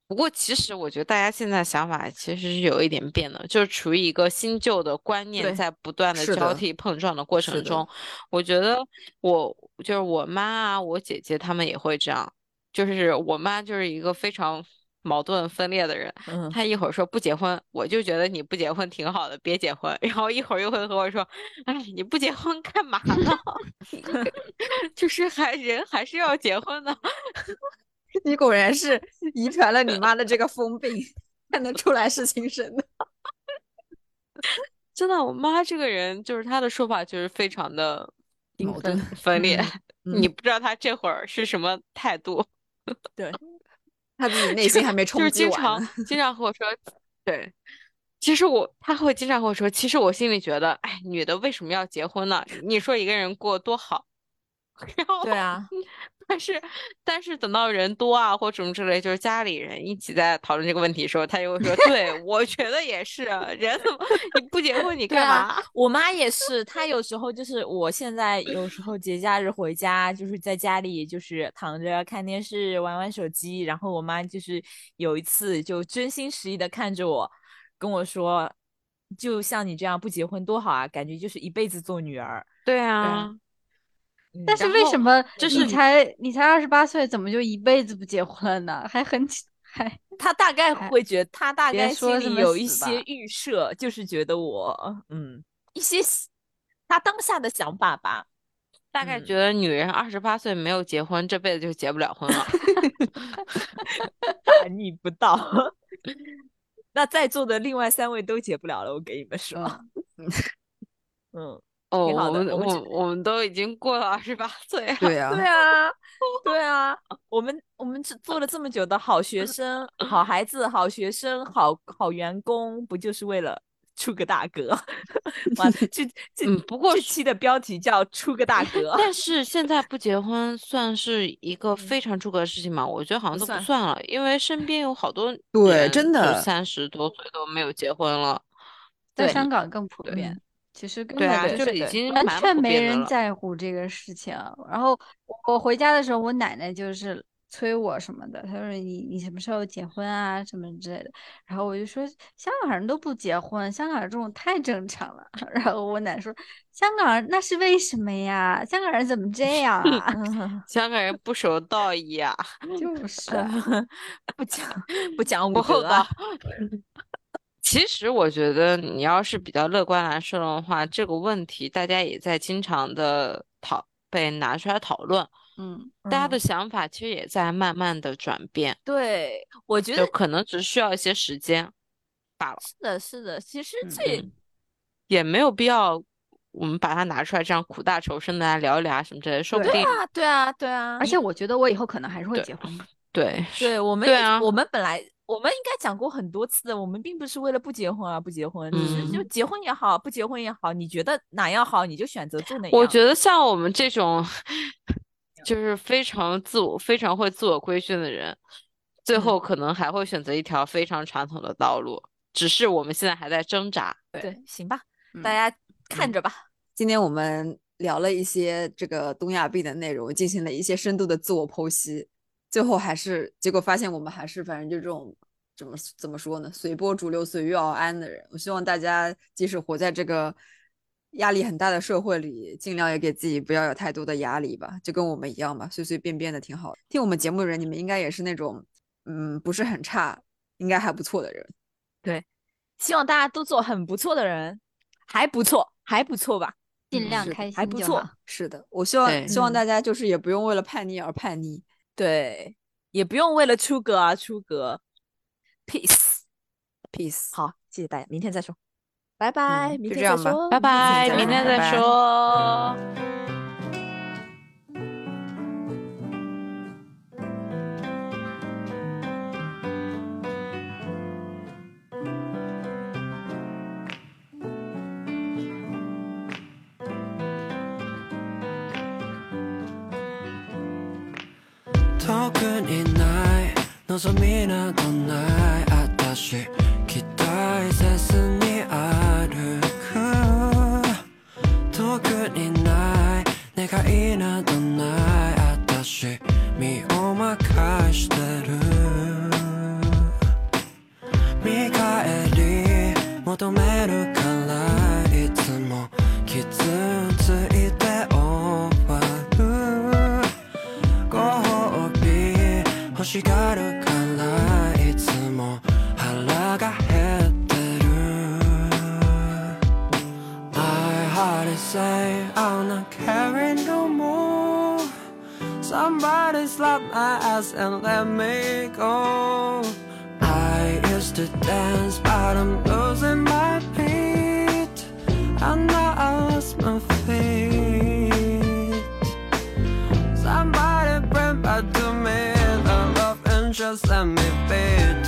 不过，其实我觉得大家现在想法其实是有一点变的，就是处于一个新旧的观念在不断的交替碰撞的过程中。我觉得我就是我妈啊，我姐姐她们也会这样，就是我妈就是一个非常。矛盾分裂的人，他一会儿说不结婚，我就觉得你不结婚挺好的，别结婚。然后一会儿又会和我说，哎，你不结婚干嘛呢？[laughs] 就是还人还是要结婚的。[laughs] 你果然是遗传了你妈的这个疯病，看得出来是亲生的。真的，我妈这个人就是她的说法就是非常的矛盾分裂，你不知道她这会儿是什么态度。[laughs] 对。他自己内心还没 [laughs] 冲击完，经常经常和我说，[laughs] 对，其实我他会经常和我说，其实我心里觉得，哎，女的为什么要结婚呢？你说一个人过多好，[laughs] 然后对啊。但是，但是等到人多啊，或什么之类，就是家里人一起在讨论这个问题的时候，他就会说：[laughs] “对，我觉得也是，人怎么你不结婚你干嘛？”我妈也是，她有时候就是我现在有时候节假日回家，就是在家里就是躺着看电视、玩玩手机，然后我妈就是有一次就真心实意的看着我，跟我说：“就像你这样不结婚多好啊，感觉就是一辈子做女儿。”对啊。但是为什么就是你才你才二十八岁，怎么就一辈子不结婚了呢？还很还 [laughs] 他大概会觉得他大概心里有一些预设，就是觉得我嗯一些他当下的想法吧。大概觉得女人二十八岁没有结婚，这辈子就结不了婚了。[laughs] 叛逆不到，[laughs] 那在座的另外三位都结不了了，我给你们说。嗯，哦，我们我们我我们都已经过了二十八 [laughs] 岁了。[laughs] 对啊，对啊，[laughs] 对啊，我们我们这做了这么久的好学生、好孩子、好学生、好好员工，不就是为了出个大哥？完，这这嗯不过这期的标题叫“出个大哥但是现在不结婚算是一个非常出格的事情吗？我觉得好像都不算了，因为身边有好多对真的三十多岁都没有结婚了。在香港更普遍。其实根对啊，本就就是已经完全没人。在乎这个事情。然后我回家的时候，我奶奶就是催我什么的，她说你你什么时候结婚啊什么之类的。然后我就说香港人都不结婚，香港人这种太正常了。[laughs] 然后我奶说香港人那是为什么呀？香港人怎么这样啊？[laughs] 香港人不守道义啊，就是啊 [laughs] 不讲不讲武德。其实我觉得，你要是比较乐观来说的话，这个问题大家也在经常的讨被拿出来讨论，嗯，大家的嗯想法其实也在慢慢的转变，对，我觉得就可能只需要一些时间罢了，是的，是的。其实嗯这嗯也没有必要我们把它拿出来这样苦大仇深的来聊一聊啊什么之类的，说不对定啊，对啊，对啊。而且我觉得我以后可能还是会结婚的。对对我们对啊我们本来我们应该讲过很多次的，我们并不是为了不结婚而不结婚，只是就嗯结婚也好，不结婚也好，你觉得哪样好，你就选择做哪样。我觉得像我们这种 [laughs] 就是非常自我、非常会自我规训的人，最嗯后可能还会选择一条非常传统的道路，只是我们现在还在挣扎。对，行吧，嗯大家看着吧。今天我们聊了一些这个东亚病的内容，进行了一些深度的自我剖析，最后还是结果发现我们还是反正就这种怎么怎么说呢，随波逐流、随遇而安的人。我希望大家即使活在这个压力很大的社会里，尽量也给自己不要有太多的压力吧，就跟我们一样吧，随随便便的挺好的。听我们节目的人，你们应该也是那种嗯不是很差，应该还不错的人。对希望大家都做很不错的人，还不错，还不错吧？尽量开心还不错。是的，我希望希望嗯大家就是也不用为了叛逆而叛逆。对，也不用为了出格而出格。Peace，Peace。好，谢谢大家，明天再说，拜拜，嗯明天再说，拜拜，明天再说。望みなどない私期待せずに歩く。遠くにない願いなどない私身を任してる。見返り求める Somebody slap my ass and let me go. I used to dance but I'm losing my beat. I know I lost my feet. Somebody bring back to me the love and just let me be